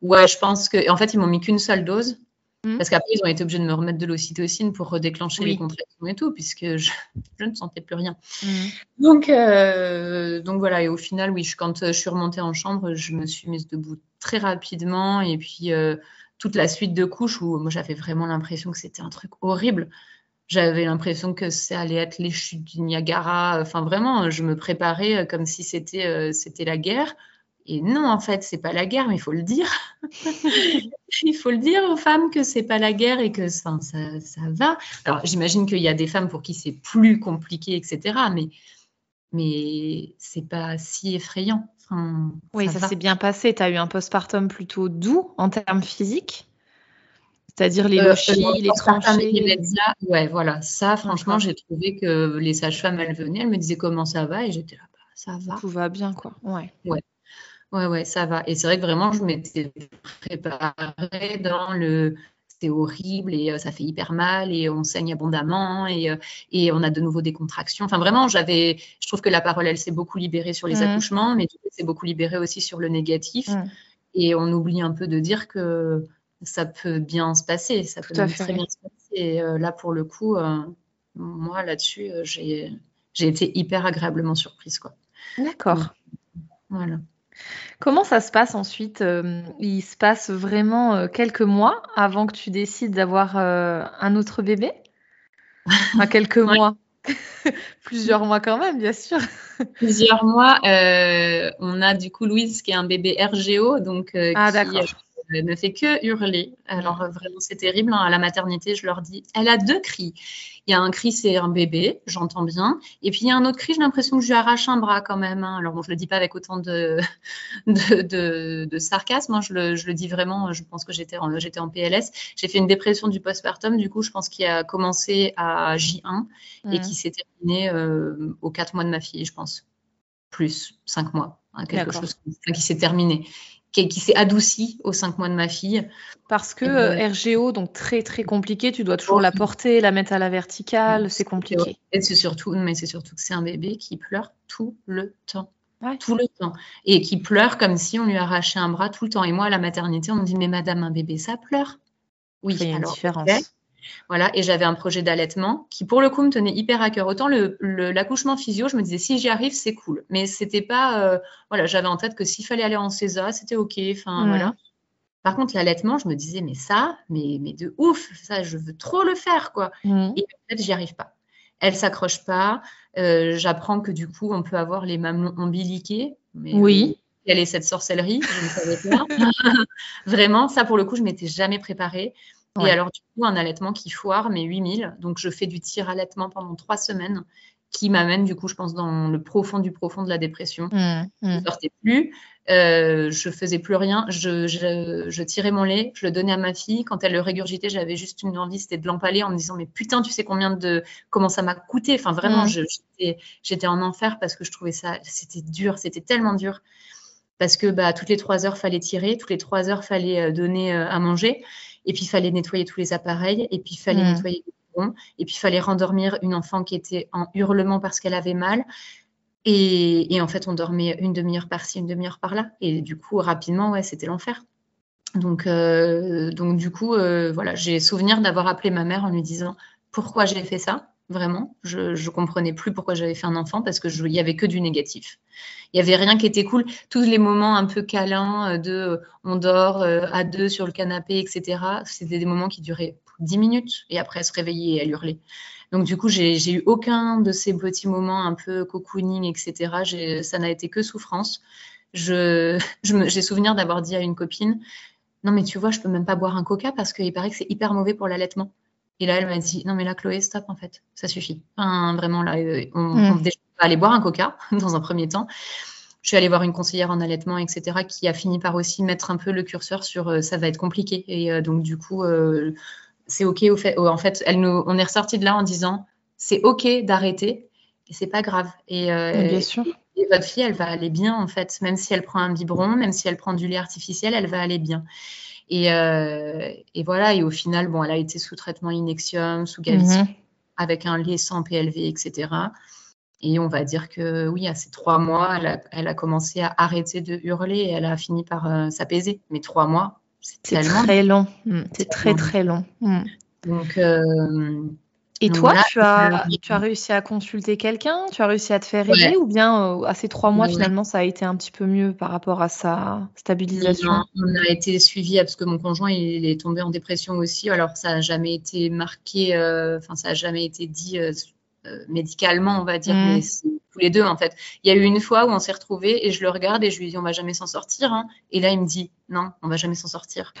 Ouais, je pense que. En fait, ils m'ont mis qu'une seule dose. Mmh. Parce qu'après, ils ont été obligés de me remettre de l'ocytocine pour redéclencher les contractions et tout, puisque je, ne sentais plus rien. Mmh. Donc, euh, donc voilà, et au final, oui, quand euh, je suis remontée en chambre, je me suis mise debout très rapidement. Et puis, euh, toute la suite de couches où moi, j'avais vraiment l'impression que c'était un truc horrible. J'avais l'impression que ça allait être les chutes du Niagara. Enfin, vraiment, je me préparais comme si c'était c'était la guerre. Et non, en fait, c'est pas la guerre, mais il faut le dire. il faut le dire aux femmes que c'est pas la guerre et que ça, ça, va. Alors, j'imagine qu'il y a des femmes pour qui c'est plus compliqué, etc. Mais, mais c'est pas si effrayant. oui, ça, s'est bien passé. Tu as eu un postpartum plutôt doux en termes physiques c'est-à-dire les euh, lochis, les tranchées. Les ouais, voilà. Ça, franchement, j'ai trouvé que les sages-femmes, elles venaient, elles me disaient comment ça va, et j'étais là, bah, ça va. Tout va bien, quoi. Ouais. Ouais. Ouais, ouais, ça va. Et c'est vrai que vraiment, je m'étais préparée dans le c'est horrible et euh, ça fait hyper mal et on saigne abondamment et, euh, et on a de nouveau des contractions. Enfin, vraiment, j'avais, je trouve que la parole, elle s'est beaucoup libérée sur les mmh. accouchements, mais c'est beaucoup libérée aussi sur le négatif. Mmh. Et on oublie un peu de dire que ça peut bien se passer, ça peut très bien se passer. Et euh, là, pour le coup, moi, là-dessus, j'ai, j'ai été hyper agréablement surprise. Quoi. D'accord. Voilà. Comment ça se passe ensuite euh, Il se passe vraiment euh, quelques mois avant que tu décides d'avoir euh, un autre bébé? Enfin, quelques mois. Plusieurs mois quand même, bien sûr. Plusieurs mois. on a du coup Louise qui est un bébé RGO, donc ah, Elle ne fait que hurler. Alors vraiment, c'est terrible. Hein. À la maternité, je leur dis, elle a deux cris. Il y a un cri, c'est un bébé, j'entends bien. Et puis il y a un autre cri, j'ai l'impression que je lui arrache un bras quand même. Hein. Alors bon, je le dis pas avec autant de, de, sarcasme. Hein. Je, le, dis vraiment. Je pense que j'étais en, j'étais en PLS. J'ai fait une dépression du postpartum. Du coup, je pense qu'il a commencé à J1 et qui s'est terminé euh, aux 4 mois de ma fille, je pense. Plus 5 mois. quelque chose qui s'est terminé qui, s'est adouci aux cinq mois de ma fille. Parce que euh, RGO, donc très très compliqué, tu dois toujours la porter, la mettre à la verticale, c'est compliqué. Et c'est surtout, mais c'est surtout que c'est un bébé qui pleure tout le temps. Tout le temps. Et qui pleure comme si on lui arrachait un bras tout le temps. Et moi, à la maternité, on me dit, mais madame, un bébé, ça pleure. Oui, il y a une différence. Voilà, et j'avais un projet d'allaitement qui, pour le coup, me tenait hyper à cœur. Autant l'accouchement physio, je me disais, si j'y arrive, c'est cool. Mais c'était pas, euh, voilà, j'avais en tête que s'il fallait aller en César, c'était OK. Enfin, voilà. Par contre, l'allaitement, je me disais, mais ça, mais, mais de ouf, ça, je veux trop le faire, quoi. Mmh. Et fait, j'y arrive pas. Elle s'accroche pas. Euh, j'apprends que du coup, on peut avoir les mamelons ombiliqués. Mais, oui. Euh, quelle est cette sorcellerie? Je ne savais pas. Vraiment, ça, pour le coup, je m'étais jamais préparée. Et alors, du coup, un allaitement qui foire, mais 8000. Donc, je fais du tir allaitement pendant trois semaines, qui m'amène, du coup, je pense, dans le profond du profond de la dépression. Mmh, mmh. Je ne sortais plus, euh, je faisais plus rien. Je, je, tirais mon lait, je le donnais à ma fille. Quand elle le régurgitait, j'avais juste une envie, c'était de l'empaler en me disant, mais putain, tu sais combien de. comment ça m'a coûté? Enfin, vraiment, mmh. j'étais en enfer parce que je trouvais ça. C'était dur, c'était tellement dur parce que bah, toutes les trois heures, fallait tirer, toutes les trois heures, fallait euh, donner euh, à manger. Et puis, il fallait nettoyer tous les appareils. Et puis, il fallait mmh. nettoyer les biberons. Et puis, il fallait rendormir une enfant qui était en hurlement parce qu'elle avait mal. Et, en fait, on dormait une demi-heure par-ci, une demi-heure par-là. Et du coup, rapidement, ouais, c'était l'enfer. Donc, euh, donc, du coup, euh, voilà, j'ai souvenir d'avoir appelé ma mère en lui disant pourquoi j'ai fait ça? Vraiment, je ne comprenais plus pourquoi j'avais fait un enfant parce que il y avait que du négatif. Il y avait rien qui était cool. Tous les moments un peu câlins euh, de euh, on dort euh, à deux sur le canapé, etc. C'était des moments qui duraient dix minutes et après se réveillait et elle hurlait. Donc du coup, j'ai eu aucun de ces petits moments un peu cocooning, etc. Ça n'a été que souffrance. Je, j'ai souvenir d'avoir dit à une copine, non mais tu vois, je peux même pas boire un coca parce qu'il paraît que c'est hyper mauvais pour l'allaitement. Et là, elle m'a dit, non mais là, Chloé, stop en fait, ça suffit. vraiment là, on, mm. on, aller boire un coca dans un premier temps. Je suis allée voir une conseillère en allaitement, etc., qui a fini par aussi mettre un peu le curseur sur euh, ça va être compliqué. Et euh, donc, du coup, euh, c'est OK. Au fait, en fait, elle nous, on est ressorti de là en disant c'est OK d'arrêter et c'est pas grave. Et, bien sûr. Et, votre fille, elle va aller bien, en fait. Même si elle prend un biberon, même si elle prend du lait artificiel, elle va aller bien. Et, et voilà. Et au final, bon, elle a été sous traitement Inexium, sous Gaviscon, mhm. avec un lait sans PLV, etc. Et on va dire que oui, à ces trois mois, elle a, commencé à arrêter de hurler et elle a fini par euh, s'apaiser. Mais trois mois, c'est très long. Mm, c'est très, très long. Mm. Donc, euh, et toi, tu, as, tu as réussi à consulter quelqu'un Tu as réussi à te faire aider Ou bien euh, à ces trois mois, finalement, ça a été un petit peu mieux par rapport à sa stabilisation? On a été suivi parce que mon conjoint, il est tombé en dépression aussi. Alors, ça n'a jamais été marqué, enfin, ça n'a jamais été dit euh, médicalement, on va dire, mm. mais tous les deux en fait. Il y a eu une fois où on s'est retrouvés et je le regarde et je lui dis on va jamais s'en sortir. Hein. Et là il me dit non, on va jamais s'en sortir.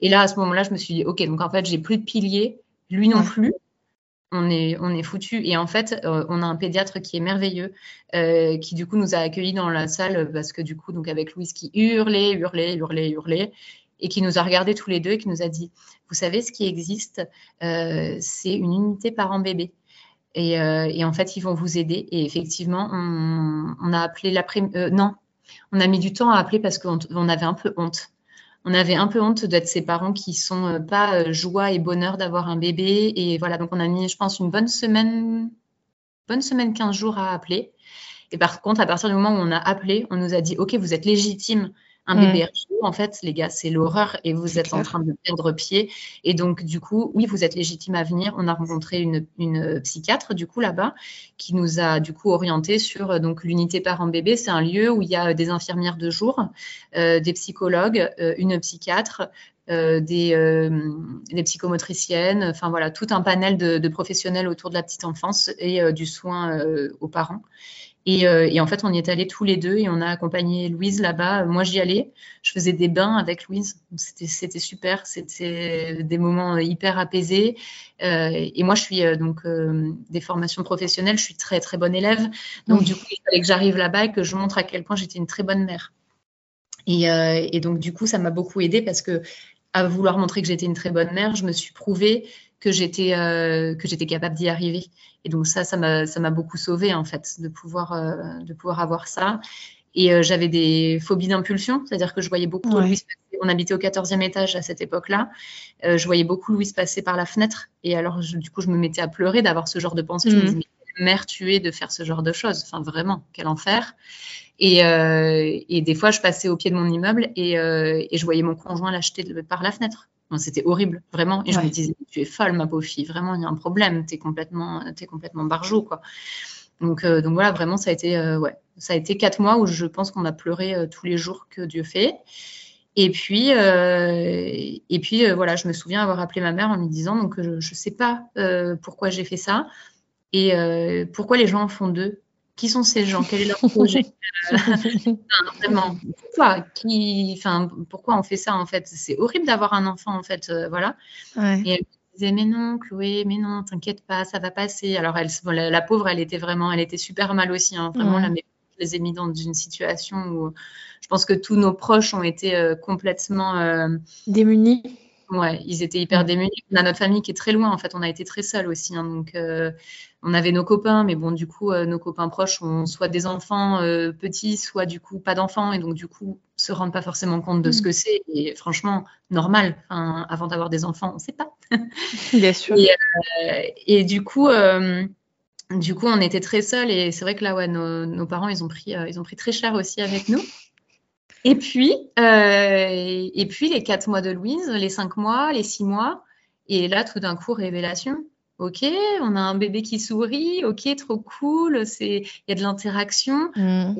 Et là à ce moment-là je me suis dit ok donc en fait j'ai plus de piliers, lui non plus. On est, on foutu. Et en fait, euh, on a un pédiatre qui est merveilleux, euh, qui du coup nous a accueillis dans la salle parce que du coup, donc avec Louise qui hurlait, hurlait, hurlait, hurlait, et qui nous a regardés tous les deux et qui nous a dit, vous savez, ce qui existe, c'est une unité parent-bébé. Euh, et, en fait, ils vont vous aider. Et effectivement, on, a appelé l'après. Euh, non, on a mis du temps à appeler parce qu'on avait un peu honte. On avait un peu honte d'être ces parents qui sont euh, pas joie et bonheur d'avoir un bébé. Et voilà, donc on a mis, je pense, une bonne semaine, bonne semaine, 15 jours à appeler. Et par contre, à partir du moment où on a appelé, on nous a dit, OK, vous êtes légitime un mm. bébé en fait, les gars, c'est l'horreur et vous êtes en train de perdre pied. Et donc, du coup, oui, vous êtes légitime à venir. On a rencontré une, psychiatre, du coup, là-bas, qui nous a, du coup, orienté sur euh, donc l'unité parent-bébé. C'est un lieu où il y a des infirmières de jour, euh, des psychologues, euh, une psychiatre, des, psychomotriciennes, enfin voilà, tout un panel de, de, professionnels autour de la petite enfance et du soin aux parents. Euh, et, en fait, on y est allés tous les deux et on a accompagné Louise là-bas. Moi, j'y allais. Je faisais des bains avec Louise. C'était super. C'était des moments hyper apaisés. Euh, et moi, je suis euh, donc des formations professionnelles. Je suis très, très bonne élève. Donc, du coup, il fallait que j'arrive là-bas et que je montre à quel point j'étais une très bonne mère. Et, et donc, du coup, ça m'a beaucoup aidée parce que à vouloir montrer que j'étais une très bonne mère, je me suis prouvé que j'étais euh, que j'étais capable d'y arriver. Et donc ça, ça m'a ça m'a beaucoup sauvé en fait de pouvoir euh, de pouvoir avoir ça. Et euh, j'avais des phobies d'impulsion, c'est-à-dire que je voyais beaucoup Louise passer. On habitait au 14e étage à cette époque-là. je voyais beaucoup Louise passer par la fenêtre. Et alors, du coup, je me mettais à pleurer d'avoir ce genre de pensée. Je me mmh. disais, mère tuée de faire ce genre de choses? Enfin, vraiment, quel enfer. Et, et, des fois, je passais au pied de mon immeuble et, et je voyais mon conjoint l'acheter par la fenêtre. C'était horrible, vraiment. Et je me disais, tu es folle, ma pauvre fille, vraiment, il y a un problème, tu es complètement, es complètement barjot, quoi. Donc, euh, donc voilà, vraiment, ça a été, euh, ouais, ça a été quatre mois où je pense qu'on a pleuré euh, tous les jours que Dieu fait. Et puis, et puis voilà, je me souviens avoir appelé ma mère en lui disant, donc je ne sais pas pourquoi j'ai fait ça et pourquoi les gens en font deux qui sont ces gens? Quel est leur projet? Euh, Vraiment, pourquoi? Qui, enfin, pourquoi on fait ça en fait? C'est horrible d'avoir un enfant en fait, euh, voilà. Et elle me disait mais non, Chloé, mais non, t'inquiète pas, ça va passer. Alors elle, la, pauvre, elle était vraiment, elle était super mal aussi. Hein, vraiment, la, je les ai mis dans une situation où je pense que tous nos proches ont été euh, complètement démunis. Ouais, ils étaient hyper démunis. On a notre famille qui est très loin, en fait. On a été très seuls aussi. Hein, donc, euh, on avait nos copains, mais bon, du coup, euh, nos copains proches ont soit des enfants euh, petits, soit du coup pas d'enfants, et donc du coup, se rendent pas forcément compte de ce mm. que c'est. Et franchement, normal. avant d'avoir des enfants, on ne sait pas. Bien sûr. Et, du coup. du coup, on était très seuls et c'est vrai que là, ouais, nos, nos parents, ils ont pris, ils ont pris très cher aussi avec nous. Et puis, euh, et puis les quatre mois de Louise, les cinq mois, les six mois, et là tout d'un coup révélation. Ok, on a un bébé qui sourit. Ok, trop cool. C'est, il y a de l'interaction. Mm.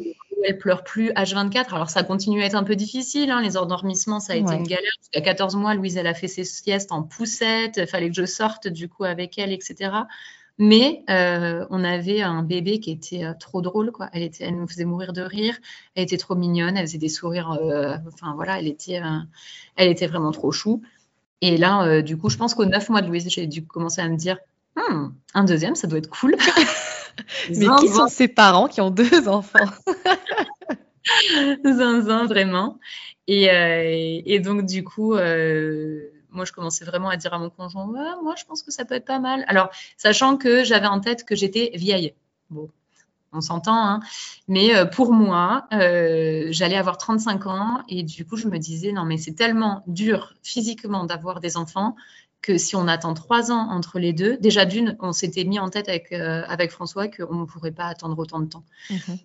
Elle pleure plus H24. Alors ça continue à être un peu difficile. Hein. Les endormissements, ça a été une galère. À 14 mois, Louise, elle a fait ses siestes en poussette. Il fallait que je sorte du coup avec elle, etc. Mais euh, on avait un bébé qui était euh, trop drôle, quoi. Elle, était, elle nous faisait mourir de rire. Elle était trop mignonne. Elle faisait des sourires. Euh, enfin voilà, elle était, elle était vraiment trop chou. Et là, du coup, je pense qu'au neuf mois de Louise, j'ai dû commencer à me dire, hmm, un deuxième, ça doit être cool. Mais qui sont ces parents qui ont deux enfants? Zinzin, vraiment. Et, et, donc, du coup, moi, je commençais vraiment à dire à mon conjoint, moi, je pense que ça peut être pas mal. Alors, sachant que j'avais en tête que j'étais vieille. Bon, on s'entend, hein. mais euh, pour moi, euh, j'allais avoir 35 ans et du coup, je me disais, non, mais c'est tellement dur physiquement d'avoir des enfants que si on attend trois ans entre les deux, déjà d'une, on s'était mis en tête avec, euh, avec François qu'on ne pourrait pas attendre autant de temps. Mhm.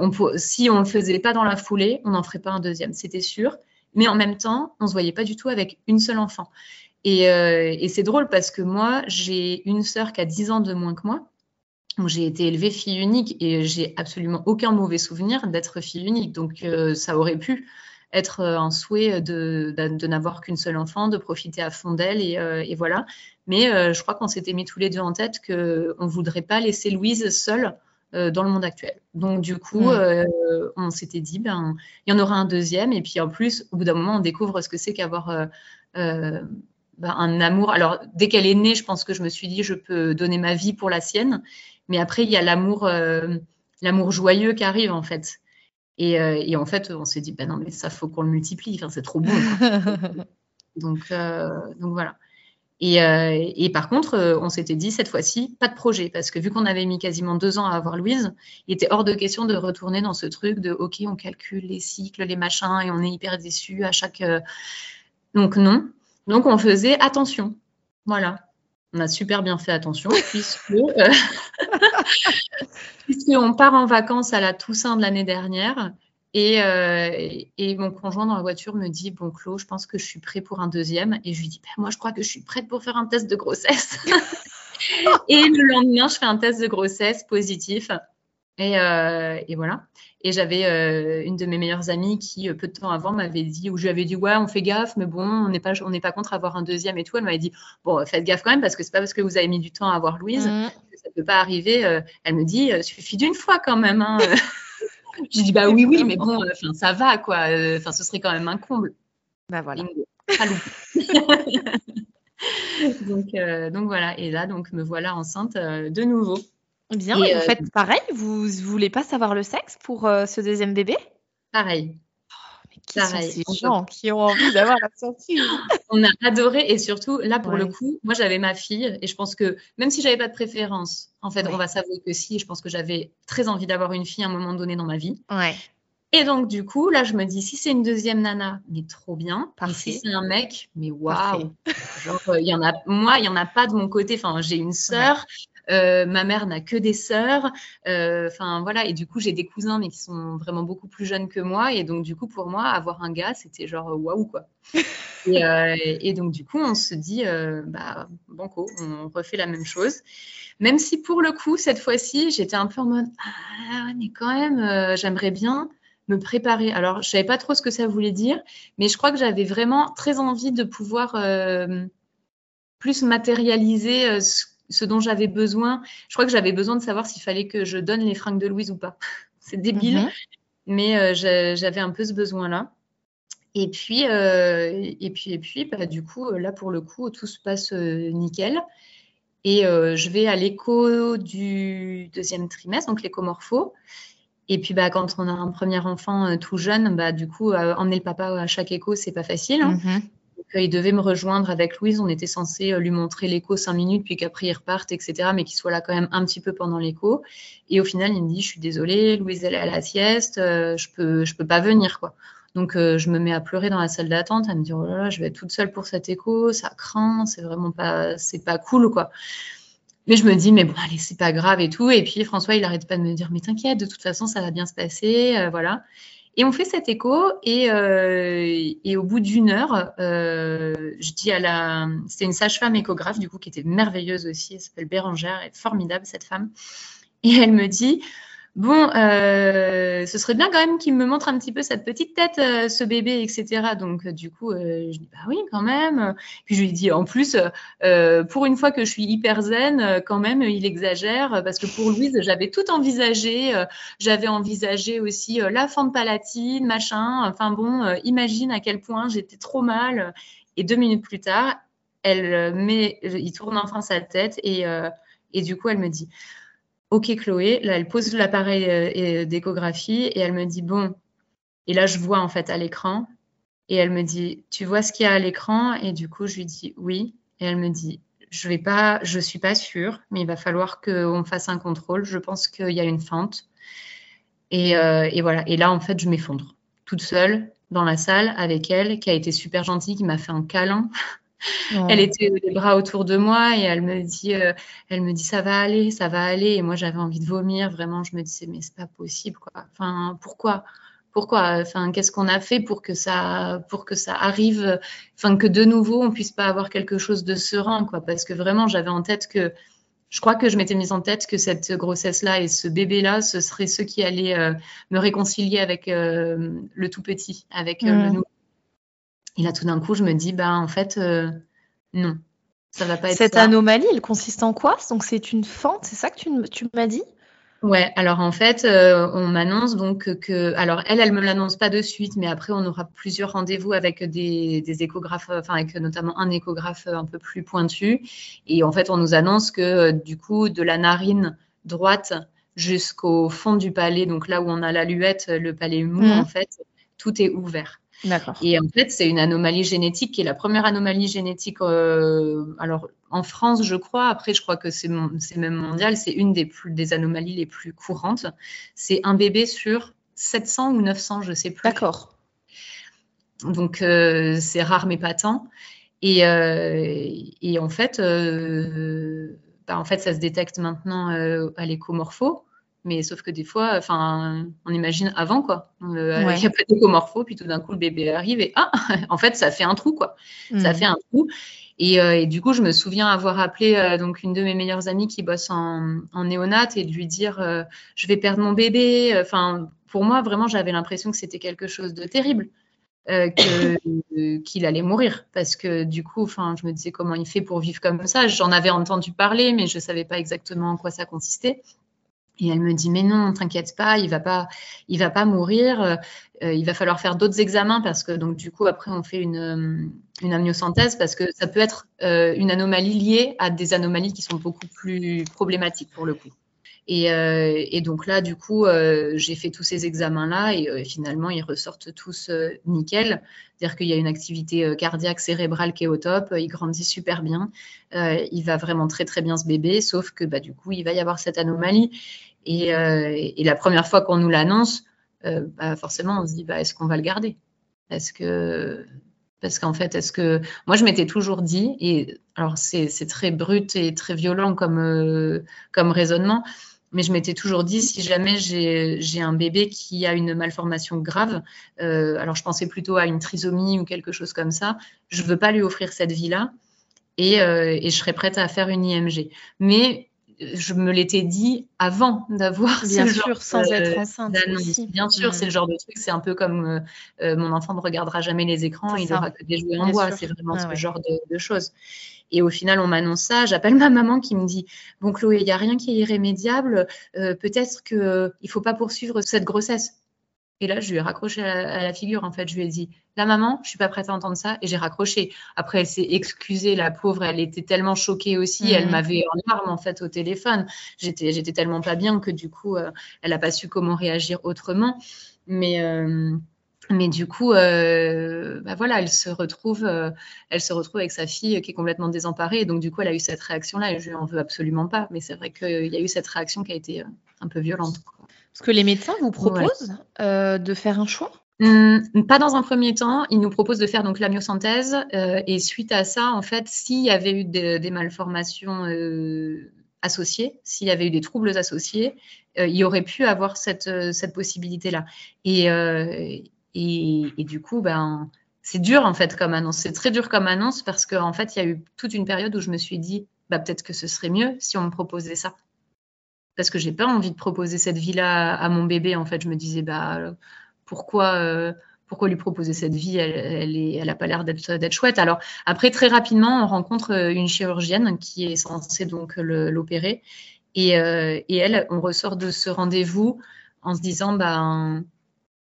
on si on ne le faisait pas dans la foulée, on n'en ferait pas un deuxième, c'était sûr. Mais en même temps, on ne se voyait pas du tout avec une seule enfant. Euh, et, c'est drôle parce que moi, j'ai une sœur qui a 10 ans de moins que moi. J'ai été élevée fille unique et j'ai absolument aucun mauvais souvenir d'être fille unique. Donc, euh, ça aurait pu être un souhait de, n'avoir qu'une seule enfant, de profiter à fond d'elle et, euh, voilà. Mais je crois qu'on s'était mis tous les deux en tête qu'on ne voudrait pas laisser Louise seule dans le monde actuel. Donc du coup, mm. euh, on s'était dit, ben, il y en aura un deuxième. Et puis en plus, au bout d'un moment, on découvre ce que c'est qu'avoir euh, ben, un amour. Alors dès qu'elle est née, je pense que je me suis dit, je peux donner ma vie pour la sienne. Mais après, il y a l'amour, l'amour joyeux qui arrive en fait. Et, et en fait, on s'est dit, ben non, mais ça faut qu'on le multiplie. Enfin, c'est trop donc, donc voilà. Euh, et, par contre, euh, on s'était dit cette fois-ci, pas de projet, parce que vu qu'on avait mis quasiment deux ans à avoir Louise, il était hors de question de retourner dans ce truc de OK, on calcule les cycles, les machins, et on est hyper déçu à chaque. Euh, donc non. Donc on faisait attention. Voilà. On a super bien fait attention puisque puisqu'on part en vacances à la Toussaint de l'année dernière euh, et, mon conjoint dans la voiture me dit Bon, Claude, je pense que je suis prêt pour un deuxième. Et je lui dis bah, Moi, je crois que je suis prête pour faire un test de grossesse. et le lendemain, je fais un test de grossesse positif. Et, euh, voilà. Et j'avais euh, une de mes meilleures amies qui, peu de temps avant, m'avait dit, ou je lui avais dit, ouais, on fait gaffe, mais bon, on n'est pas, on pas contre avoir un deuxième et tout. Elle m'avait dit, bon, faites gaffe quand même, parce que c'est pas parce que vous avez mis du temps à avoir Louise mmh. que ça peut pas arriver. elle me dit, suffit d'une fois quand même. Hein. J'ai dit, bah oui, oui, mais bon, enfin, ça va, quoi. Enfin, ce serait quand même un comble. Bah voilà. donc, donc voilà. Et là, donc, me voilà enceinte de nouveau. Bien, et, vous faites pareil Vous ne voulez pas savoir le sexe pour ce deuxième bébé? Pareil. Qui sont ces gens qui ont envie d'avoir la surprise On a adoré et surtout, là, pour le coup, moi, j'avais ma fille et je pense que même si j'avais pas de préférence, en fait, on va savoir que si, je pense que j'avais très envie d'avoir une fille à un moment donné dans ma vie. Ouais. Et donc, du coup, là, je me dis, si c'est une deuxième nana, mais trop bien. Et si c'est un mec, mais waouh. Genre, euh, il y en a, moi, il y en a pas de mon côté. Enfin, j'ai une sœur. Euh, ma mère n'a que des sœurs. Euh, enfin, voilà. Et du coup, j'ai des cousins, mais qui sont vraiment beaucoup plus jeunes que moi. Et donc, du coup, pour moi, avoir un gars, c'était genre waouh, quoi. et, donc, du coup, on se dit, bah, banco, on refait la même chose. Même si pour le coup, cette fois-ci, j'étais un peu en mode, ah, mais quand même, j'aimerais bien me préparer. Alors, je savais pas trop ce que ça voulait dire, mais je crois que j'avais vraiment très envie de pouvoir plus matérialiser ce ce dont j'avais besoin. Je crois que j'avais besoin de savoir s'il fallait que je donne les fringues de Louise ou pas. C'est débile, mhm. mais euh, j'avais un peu ce besoin-là. Et puis, euh, et puis, et puis, bah, du coup, là pour le coup, tout se passe euh, nickel. Et je vais à l'écho du deuxième trimestre, donc l'écomorpho. Et puis, bah, quand on a un premier enfant tout jeune, bah, du coup, emmener le papa à chaque écho, c'est pas facile. Hein. Mhm il devait me rejoindre avec Louise. On était censé euh, lui montrer l'écho cinq minutes, puis qu'après il reparte, etc. Mais qu'il soit là quand même un petit peu pendant l'écho. Et au final, il me dit, je suis désolée, Louise, elle est à la sieste, euh, je peux, je peux pas venir, quoi. Donc, euh, je me mets à pleurer dans la salle d'attente, à me dire, oh je vais être toute seule pour cet écho, ça craint, c'est vraiment pas, c'est pas cool, quoi. Mais je me dis, mais bon, allez, c'est pas grave et tout. Et puis, François, il arrête pas de me dire, mais t'inquiète, de toute façon, ça va bien se passer, voilà. Et on fait cet écho et, euh, au bout d'une heure, euh, je dis à la, c'était une sage-femme échographe du coup qui était merveilleuse aussi, elle s'appelle Bérangère, elle est formidable cette femme, et elle me dit, bon, euh, ce serait bien quand même qu'il me montre un petit peu cette petite tête, euh, ce bébé, etc. Donc, euh, du coup, je dis, bah oui, quand même. Puis je lui dis, en plus, pour une fois que je suis hyper zen, quand même, il exagère, parce que pour Louise, j'avais tout envisagé. j'avais envisagé aussi la fente palatine, machin. Enfin bon, imagine à quel point j'étais trop mal. Et deux minutes plus tard, elle met, il tourne enfin sa tête et, et du coup, elle me dit, Ok Chloé, là elle pose l'appareil euh, d'échographie et elle me dit bon, et là je vois en fait à l'écran. Et elle me dit tu vois ce qu'il y a à l'écran? Et du coup je lui dis oui. Et elle me dit je vais pas, je suis pas sûre, mais il va falloir qu'on fasse un contrôle. Je pense qu'il y a une fente et, euh, et voilà. Et là en fait je m'effondre. Toute seule dans la salle avec elle qui a été super gentille, qui m'a fait un câlin. Elle était les bras autour de moi et elle me dit, euh, elle me dit ça va aller, ça va aller. Et moi j'avais envie de vomir. Vraiment, je me disais mais c'est pas possible quoi. Enfin pourquoi, pourquoi? Enfin qu'est-ce qu'on a fait pour que ça, pour que ça arrive Enfin que de nouveau on puisse pas avoir quelque chose de serein quoi? Parce que vraiment j'avais en tête que je crois que je m'étais mise en tête que cette grossesse-là et ce bébé-là, ce serait ceux qui allaient euh, me réconcilier avec euh, le tout petit, avec le mmh. nouveau et là, tout d'un coup, je me dis, bah, en fait, euh, non, ça va pas être Cette anomalie, elle consiste en quoi? Donc, c'est une fente, c'est ça que tu, tu m'as dit? Ouais, alors en fait, euh, on m'annonce donc que, alors elle, elle me l'annonce pas de suite, mais après on aura plusieurs rendez-vous avec des, des, échographes, enfin avec notamment un échographe un peu plus pointu, et en fait on nous annonce que du coup de la narine droite jusqu'au fond du palais, donc là où on a la luette, le palais mou mmh. en fait, tout est ouvert. Et en fait, c'est une anomalie génétique qui est la première anomalie génétique. Euh, alors, en France, je crois. Après, je crois que c'est même mondial. C'est une des, plus, des anomalies les plus courantes. C'est un bébé sur 700 ou 900, je ne sais plus. D'accord. Donc, euh, c'est rare mais pas tant. Et, euh, et en fait, bah, en fait, ça se détecte maintenant à l'écomorpho. Mais sauf que des fois, enfin, on imagine avant, quoi. Euh, il n'y a pas d'écomorpho, puis tout d'un coup, le bébé arrive et ah, en fait, ça fait un trou, quoi. Ça mm. fait un trou. Euh, et, du coup, je me souviens avoir appelé euh, donc une de mes meilleures amies qui bosse en, en néonat et de lui dire je vais perdre mon bébé. Enfin, pour moi, vraiment, j'avais l'impression que c'était quelque chose de terrible. euh, qu'il allait mourir parce que du coup, enfin, je me disais comment il fait pour vivre comme ça. J'en avais entendu parler, mais je savais pas exactement en quoi ça consistait. Et elle me dit mais non, t'inquiète pas, il va pas, il va pas mourir. Euh, il va falloir faire d'autres examens parce que donc du coup après on fait une, euh, une amniosynthèse parce que ça peut être une anomalie liée à des anomalies qui sont beaucoup plus problématiques pour le coup. Euh, et, donc là, du coup, euh, j'ai fait tous ces examens-là et euh, finalement, ils ressortent tous nickel. C'est-à-dire qu'il y a une activité cardiaque cérébrale qui est au top, il grandit super bien, il va vraiment très très bien ce bébé, sauf que bah, du coup, il va y avoir cette anomalie. Et, la première fois qu'on nous l'annonce, bah, forcément, on se dit, bah, est-ce qu'on va le garder? Est-ce que parce qu'en fait, est-ce que moi je m'étais toujours dit, et alors c'est très brut et très violent comme, comme raisonnement, mais je m'étais toujours dit, si jamais j'ai un bébé qui a une malformation grave, euh, alors je pensais plutôt à une trisomie ou quelque chose comme ça, je ne veux pas lui offrir cette vie-là et, euh, et, je serais prête à faire une IMG. Mais je me l'étais dit avant d'avoir Bien sûr, sans être enceinte. Bien sûr, c'est le genre de truc, c'est un peu comme euh, mon enfant ne regardera jamais les écrans, il n'aura que des jouets en bois, c'est vraiment ah ce genre de, de choses. Et au final, on m'annonce ça. J'appelle ma maman qui me dit Bon, Chloé, il n'y a rien qui est irrémédiable. Euh, peut-être qu'il ne faut pas poursuivre cette grossesse. Et là, je lui ai raccroché à la, figure, en fait. Je lui ai dit La maman, je ne suis pas prête à entendre ça. Et j'ai raccroché. Après, elle s'est excusée, la pauvre. Elle était tellement choquée aussi. Elle mhm. m'avait en larmes, en fait, au téléphone. J'étais, j'étais tellement pas bien que, du coup, euh, elle n'a pas su comment réagir autrement. Mais. Euh, mais du coup, euh, bah voilà, elle se retrouve, euh, elle se retrouve avec sa fille qui est complètement désemparée. Et donc, du coup, elle a eu cette réaction-là. Et je n'en veux absolument pas. Mais c'est vrai qu'il y a eu cette réaction qui a été un peu violente. Est-ce que les médecins vous proposent de faire un choix? Mmh, pas dans un premier temps, ils nous proposent de faire donc l'amyosynthèse et suite à ça, en fait, s'il y avait eu des malformations associées, s'il y avait eu des troubles associés, il aurait pu avoir cette, cette possibilité-là. Et, et, du coup, ben, c'est dur en fait comme annonce. C'est très dur comme annonce parce qu'en fait, il y a eu toute une période où je me suis dit, bah, peut-être que ce serait mieux si on me proposait ça. Parce que j'ai pas envie de proposer cette vie-là à, mon bébé. En fait, je me disais, bah, pourquoi, euh, pourquoi lui proposer cette vie? Elle, elle, a pas l'air d'être chouette. Alors après, très rapidement, on rencontre euh, une chirurgienne qui est censée donc l'opérer. Et, euh, et, elle, on ressort de ce rendez-vous en se disant, ben,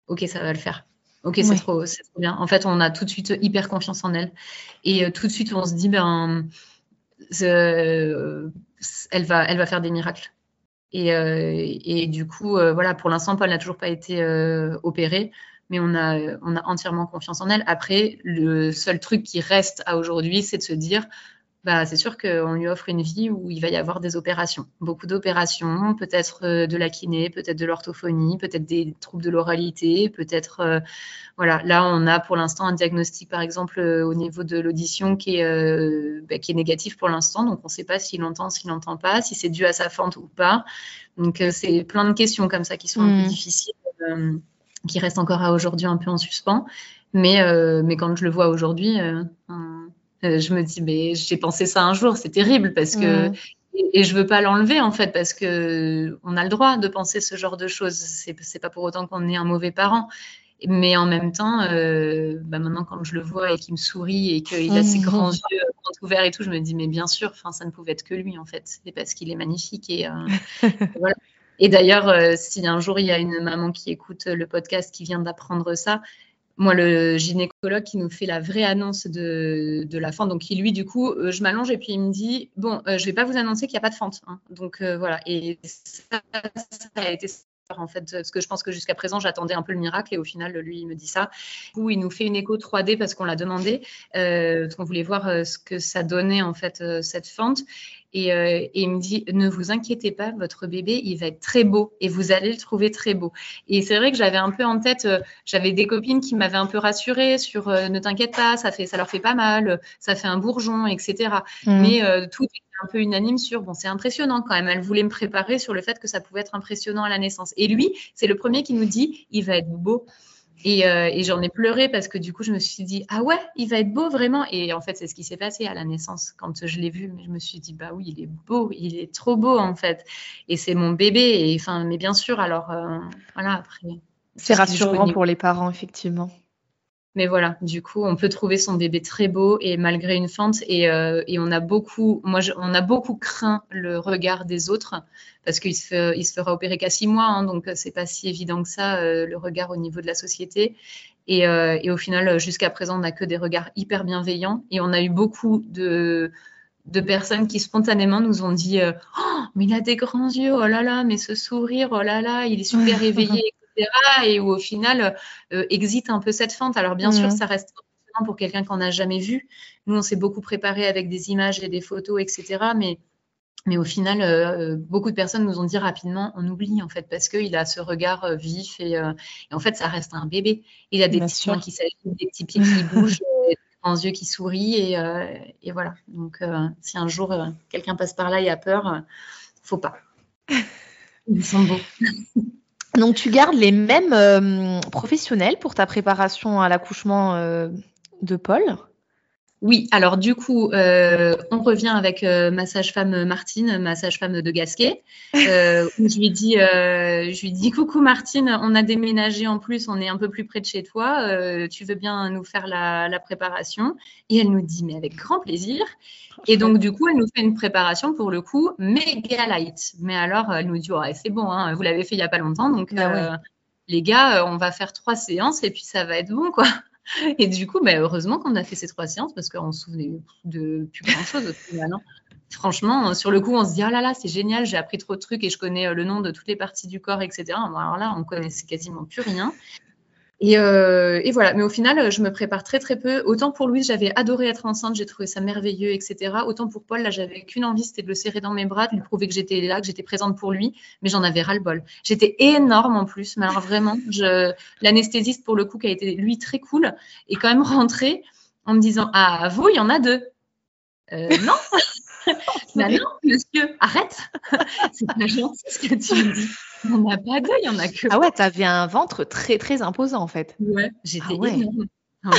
ok, ça va le faire. Ok, c'est trop, bien. En fait, on a tout de suite hyper confiance en elle. Et euh, tout de suite, on se dit, ben, elle, va, elle va faire des miracles. Et, euh, du coup, euh, voilà, pour l'instant, Paul n'a toujours pas été opéré, mais on a, on a entièrement confiance en elle. Après, le seul truc qui reste à aujourd'hui, c'est de se dire, bah, c'est sûr qu'on lui offre une vie où il va y avoir des opérations, beaucoup d'opérations, peut-être euh, de la kiné, peut-être de l'orthophonie, peut-être des troubles de l'oralité, peut-être, euh, voilà, là on a pour l'instant un diagnostic par exemple euh, au niveau de l'audition qui, est, bah, qui est négatif pour l'instant, donc on ne sait pas s'il entend, s'il n'entend pas, si c'est dû à sa fente ou pas. Donc c'est plein de questions comme ça qui sont un peu mmh. difficiles, qui restent encore à aujourd'hui un peu en suspens. Mais, mais quand je le vois aujourd'hui, euh, je me dis, mais j'ai pensé ça un jour, c'est terrible parce que. Et, je veux pas l'enlever en fait parce que on a le droit de penser ce genre de choses. C'est pas pour autant qu'on est un mauvais parent. Mais en même temps, euh, bah maintenant quand je le vois et qu'il me sourit et qu'il a ses grands yeux ouverts et tout, je me dis mais bien sûr, enfin ça ne pouvait être que lui en fait. C'est parce qu'il est magnifique et, euh, voilà. Et d'ailleurs, si un jour il y a une maman qui écoute le podcast qui vient d'apprendre ça, moi, le gynécologue qui nous fait la vraie annonce de, la fente, donc qui lui, du coup, euh, je m'allonge et puis il me dit Bon, euh, je ne vais pas vous annoncer qu'il n'y a pas de fente. Hein. Donc euh, voilà. Et ça, ça a été en fait, parce que je pense que jusqu'à présent, j'attendais un peu le miracle et au final, lui, il me dit ça. Coup, il nous fait une écho 3D parce qu'on l'a demandé, parce qu'on voulait voir ce que ça donnait en fait cette fente. Euh, et, il me dit ne vous inquiétez pas, votre bébé il va être très beau et vous allez le trouver très beau. Et c'est vrai que j'avais un peu en tête, euh, j'avais des copines qui m'avaient un peu rassurée sur euh, ne t'inquiète pas, ça fait, ça leur fait pas mal, ça fait un bourgeon, etc. Mmh. Mais tout était un peu unanime sur bon c'est impressionnant quand même. Elle voulait me préparer sur le fait que ça pouvait être impressionnant à la naissance. Et lui c'est le premier qui nous dit il va être beau. Euh, et, j'en ai pleuré parce que du coup, je me suis dit, ah ouais, il va être beau vraiment. Et en fait, c'est ce qui s'est passé à la naissance quand je l'ai vu. Mais je me suis dit, bah oui, il est beau, il est trop beau en fait. Et c'est mon bébé. Et enfin, mais bien sûr, alors euh, voilà, après. C'est rassurant pour les parents, effectivement. Mais voilà, du coup, on peut trouver son bébé très beau et malgré une fente. Et, euh, on a beaucoup, moi, on a beaucoup craint le regard des autres parce qu'il se, il se fera opérer qu'à six mois, hein, donc c'est pas si évident que ça euh, le regard au niveau de la société. Et, euh, et au final, jusqu'à présent, on n'a que des regards hyper bienveillants et on a eu beaucoup de de personnes qui spontanément nous ont dit oh, mais il a des grands yeux, oh là là, mais ce sourire, oh là là, il est super éveillé, et où au final euh, existe un peu cette fente. Alors bien sûr, mhm. ça reste pour quelqu'un qu'on n'a jamais vu. Nous, on s'est beaucoup préparé avec des images et des photos, etc. Mais mais au final, euh, beaucoup de personnes nous ont dit rapidement, on oublie en fait, parce qu'il a ce regard euh, vif et, en fait, ça reste un bébé. Il a des petits mains qui s'agitent, des petits pieds qui bougent, des grands yeux qui sourient et, et voilà. Donc, si un jour quelqu'un passe par là et a peur, faut pas. Ils sont beaux. Donc, tu gardes les mêmes euh, professionnels pour ta préparation à l'accouchement euh, de Paul? Oui, alors du coup, euh, on revient avec ma sage-femme Martine, ma sage-femme de Gasquet, où je lui dis, je lui dis coucou Martine, on a déménagé en plus, on est un peu plus près de chez toi, tu veux bien nous faire la, la, préparation? Et elle nous dit mais avec grand plaisir. Et donc, du coup, elle nous fait une préparation pour le coup méga light. Mais alors, elle nous dit, ouais, c'est bon, hein, vous l'avez fait il n'y a pas longtemps. Donc, bah euh, les gars, euh, on va faire trois séances et puis ça va être bon, quoi. Et du coup, bah, heureusement qu'on a fait ces trois séances parce qu'on se souvenait de plus grand chose au final. Hein. Franchement, sur le coup, on se dit, oh là là, c'est génial, j'ai appris trop de trucs et je connais euh, le nom de toutes les parties du corps, etc. alors là, on connaissait quasiment plus rien. Euh, et, voilà, mais au final, je me prépare très très peu. Autant pour Louise, j'avais adoré être enceinte, j'ai trouvé ça merveilleux, etc. Autant pour Paul, là, j'avais qu'une envie, c'était de le serrer dans mes bras, de lui prouver que j'étais là, que j'étais présente pour lui, mais j'en avais ras-le-bol. J'étais énorme en plus, mais alors vraiment, l'anesthésiste pour le coup, qui a été lui très cool, est quand même rentré en me disant Ah, vous, il y en a deux. Euh, non bah non, monsieur, arrête. C'est pas gentil ce que tu me dis. On n'a pas d'œil, on a que. Ah ouais, t'avais un ventre très très imposant en fait. Ouais, j'étais ah ouais. énorme. Ah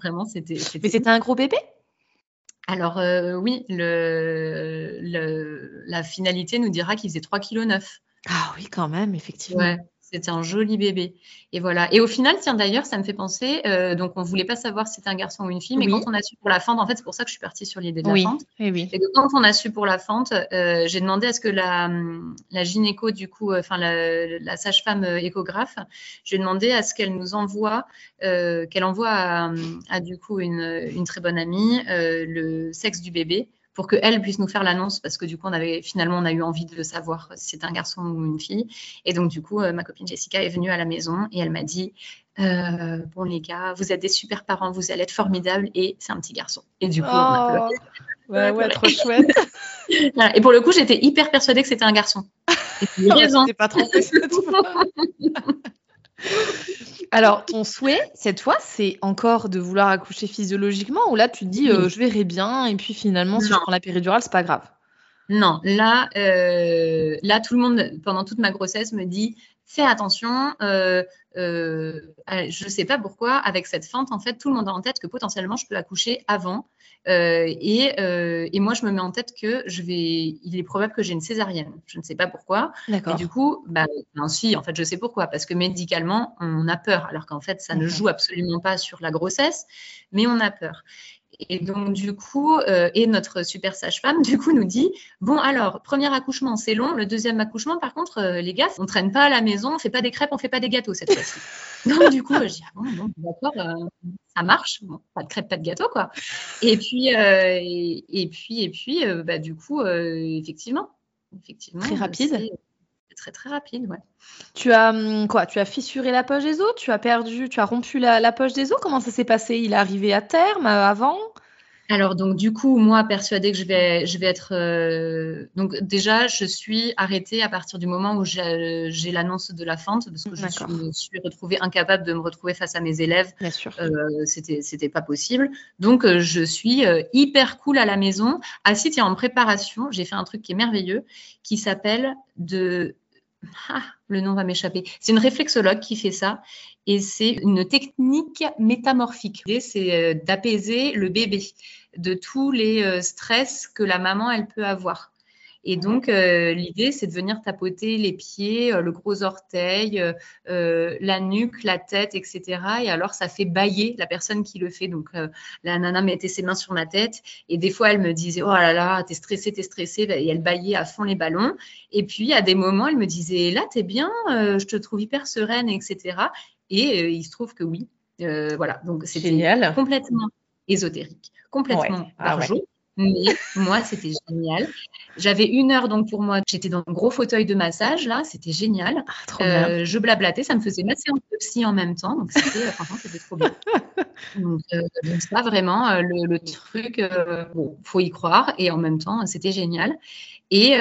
vraiment, c'était. Mais c'était un gros bébé? Alors euh, oui, le, le, la finalité nous dira qu'il faisait 3,9 kg. Ah oui, quand même, effectivement. Ouais. C'était un joli bébé. Et voilà. Et au final, tiens, d'ailleurs, ça me fait penser, euh, donc on voulait pas savoir si c'était un garçon ou une fille, mais quand on a su pour la fente, en fait, c'est pour ça que je suis partie sur l'idée de la fente. Et, oui. et quand on a su pour la fente, euh, j'ai demandé à ce que la, la gynéco, du coup, euh, enfin la, sage-femme échographe, j'ai demandé à ce qu'elle nous envoie, qu'elle envoie à, à, du coup une, une très bonne amie le sexe du bébé pour qu'elle puisse nous faire l'annonce, parce que du coup, on avait finalement, on a eu envie de savoir si c'était un garçon ou une fille. Et donc, du coup, euh, ma copine Jessica est venue à la maison et elle m'a dit euh, Bon, les gars, vous êtes des super parents, vous allez être formidables, et c'est un petit garçon. Et du coup, on a oh. Ouais, ouais, trop chouette. Et pour le coup, j'étais hyper persuadée que c'était un garçon. Et raison. pas trompée Alors, ton souhait, cette fois, c'est encore de vouloir accoucher physiologiquement ou là, tu te dis, euh, je verrai bien et puis finalement, si je prends la péridurale, c'est pas grave? Non, là, euh, là, tout le monde, pendant toute ma grossesse, me dit, fais attention. Euh, je ne sais pas pourquoi, avec cette fente, en fait, tout le monde a en tête que potentiellement, je peux accoucher avant. Euh, euh, et, moi, je me mets en tête que je vais, il est probable que j'ai une césarienne. Je ne sais pas pourquoi. Et du coup, bah, ben, si, en fait, je sais pourquoi. Parce que médicalement, on a peur, alors qu'en fait, ça ne joue absolument pas sur la grossesse, mais on a peur. Et donc, du coup, euh, et notre super sage-femme, du coup, nous dit Bon, alors, premier accouchement, c'est long. Le deuxième accouchement, par contre, euh, les gars, on ne traîne pas à la maison, on ne fait pas des crêpes, on ne fait pas des gâteaux cette fois-ci. donc, du coup, je dis ah, bon, d'accord, euh, ça marche. pas de crêpes, pas de gâteaux, quoi. Et puis, et, puis, et puis, bah, du coup, effectivement, effectivement. Très rapide très très rapide, ouais. Tu as hum, quoi Tu as fissuré la poche des os? Tu as perdu Tu as rompu la, poche des os? Comment ça s'est passé? Il est arrivé à terme avant? Alors donc du coup moi persuadée que je vais je vais être euh, donc déjà je suis arrêtée à partir du moment où j'ai l'annonce de la fente parce que je me suis retrouvée incapable de me retrouver face à mes élèves. Bien sûr. Euh, c'était c'était pas possible. Donc euh, je suis euh, hyper cool à la maison. Assise tiens en préparation j'ai fait un truc qui est merveilleux qui s'appelle de ah, le nom va m'échapper. C'est une réflexologue qui fait ça et c'est une technique métamorphique. C'est euh, d'apaiser le bébé de tous les euh, stress que la maman elle peut avoir. Et donc, euh, l'idée, c'est de venir tapoter les pieds, euh, le gros orteil, euh, la nuque, la tête, etc. Et alors, ça fait bailler la personne qui le fait. Donc, la nana mettait ses mains sur ma tête. Et des fois, elle me disait, oh là là, t'es stressée, t'es stressée. Et elle baillait à fond les ballons. Et puis, à des moments, elle me disait, là, t'es bien, je te trouve hyper sereine, etc. Et il se trouve que oui. voilà. Donc, c'était complètement ésotérique, complètement ah par jour. Mais moi, c'était génial. J'avais une heure donc pour moi. J'étais dans un gros fauteuil de massage là, c'était génial. Ah, euh, je blablatais, ça me faisait masser en psy en même temps, donc c'était euh, franchement c'était trop bien. Donc, euh, ça vraiment le, truc, bon, faut y croire et en même temps c'était génial. Et,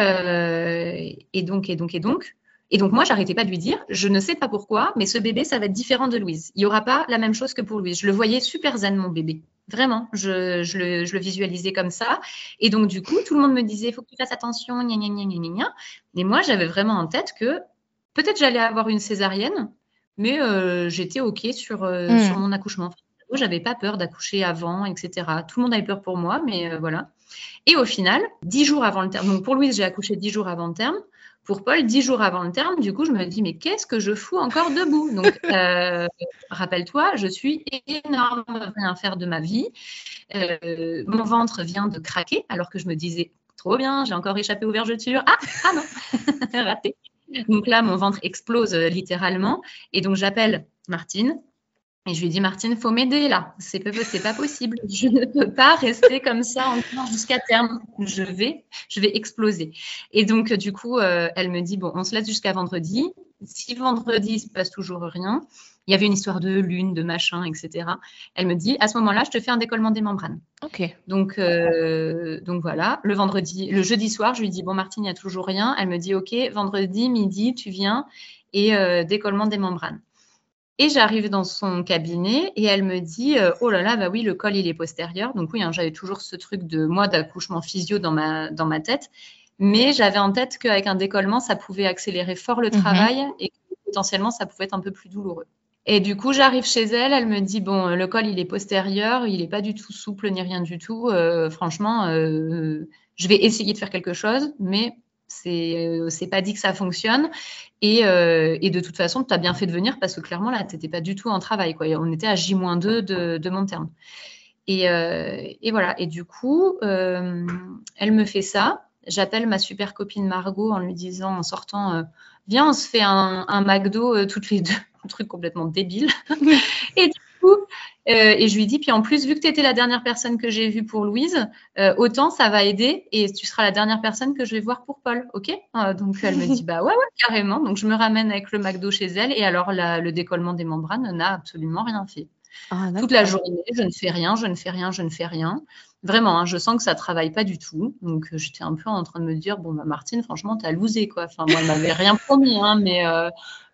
et donc et donc et donc et donc, moi, j'arrêtais pas de lui dire, je ne sais pas pourquoi, mais ce bébé, ça va être différent de Louise. Il n'y aura pas la même chose que pour Louise. Je le voyais super zen, mon bébé. Vraiment, je, le, visualisais comme ça. Et donc, du coup, tout le monde me disait, il faut que tu fasses attention, gna, gna, gna, gna, gna. Et moi, j'avais vraiment en tête que peut-être j'allais avoir une césarienne, mais euh, j'étais OK sur, euh, hmm. sur mon accouchement. J'avais pas peur d'accoucher avant, etc. Tout le monde avait peur pour moi, mais euh, voilà. Et au final, dix jours avant le terme, donc pour Louise, j'ai accouché dix jours avant le terme pour Paul dix jours avant le terme. Du coup, je me dis, mais qu'est-ce que je fous encore debout? Donc, euh, rappelle-toi, je suis énorme à rien faire de ma vie. Euh, mon ventre vient de craquer alors que je me disais, trop bien, j'ai encore échappé aux vergetures. Ah, ah non, raté. Donc là, mon ventre explose euh, littéralement. Et donc, j'appelle Martine, et je lui ai dit, Martine, faut m'aider là. C'est pas, pas possible. Je ne peux pas rester comme ça encore jusqu'à terme. Je vais, je vais exploser. Et donc, du coup, euh, elle me dit, bon, on se laisse jusqu'à vendredi. Si vendredi, il se passe toujours rien, il y avait une histoire de lune, de machin, etc. Elle me dit, à ce moment-là, je te fais un décollement des membranes. Ok. Donc, euh, donc voilà. Le vendredi, le jeudi soir, je lui dis, bon, Martine, il n'y a toujours rien. Elle me dit, ok, vendredi midi, tu viens et euh, décollement des membranes. Et j'arrive dans son cabinet et elle me dit euh, Oh là là, bah oui, le col, il est postérieur. Donc, oui, hein, j'avais toujours ce truc de moi d'accouchement physio dans ma, dans ma tête. Mais j'avais en tête qu'avec un décollement, ça pouvait accélérer fort le mhm. travail et que potentiellement, ça pouvait être un peu plus douloureux. Et du coup, j'arrive chez elle, elle me dit Bon, le col, il est postérieur, il n'est pas du tout souple ni rien du tout. Euh, franchement, euh, je vais essayer de faire quelque chose, mais c'est c'est pas dit que ça fonctionne euh, et, de toute façon, tu as bien fait de venir parce que clairement, là, tu n'étais pas du tout en travail. Quoi. On était à J-2 de, mon terme. Euh, et, voilà. Et du coup, euh, elle me fait ça. J'appelle ma super copine Margot en lui disant, en sortant, viens, on se fait un, un McDo toutes les deux. Un truc complètement débile. et du coup, euh, et je lui dis, puis en plus, vu que tu étais la dernière personne que j'ai vue pour Louise, euh, autant ça va aider et tu seras la dernière personne que je vais voir pour Paul, ok? Euh, Donc elle me dit, bah ouais, ouais, carrément. Donc je me ramène avec le McDo chez elle et alors le décollement des membranes n'a absolument rien fait. Ah, Toute la journée, je ne fais rien, je ne fais rien, je ne fais rien. Vraiment, hein, je sens que ça travaille pas du tout. Donc j'étais un peu en train de me dire, bon, bah, Martine, franchement, tu as lousé quoi. Enfin, moi, elle m'avait rien promis, hein, mais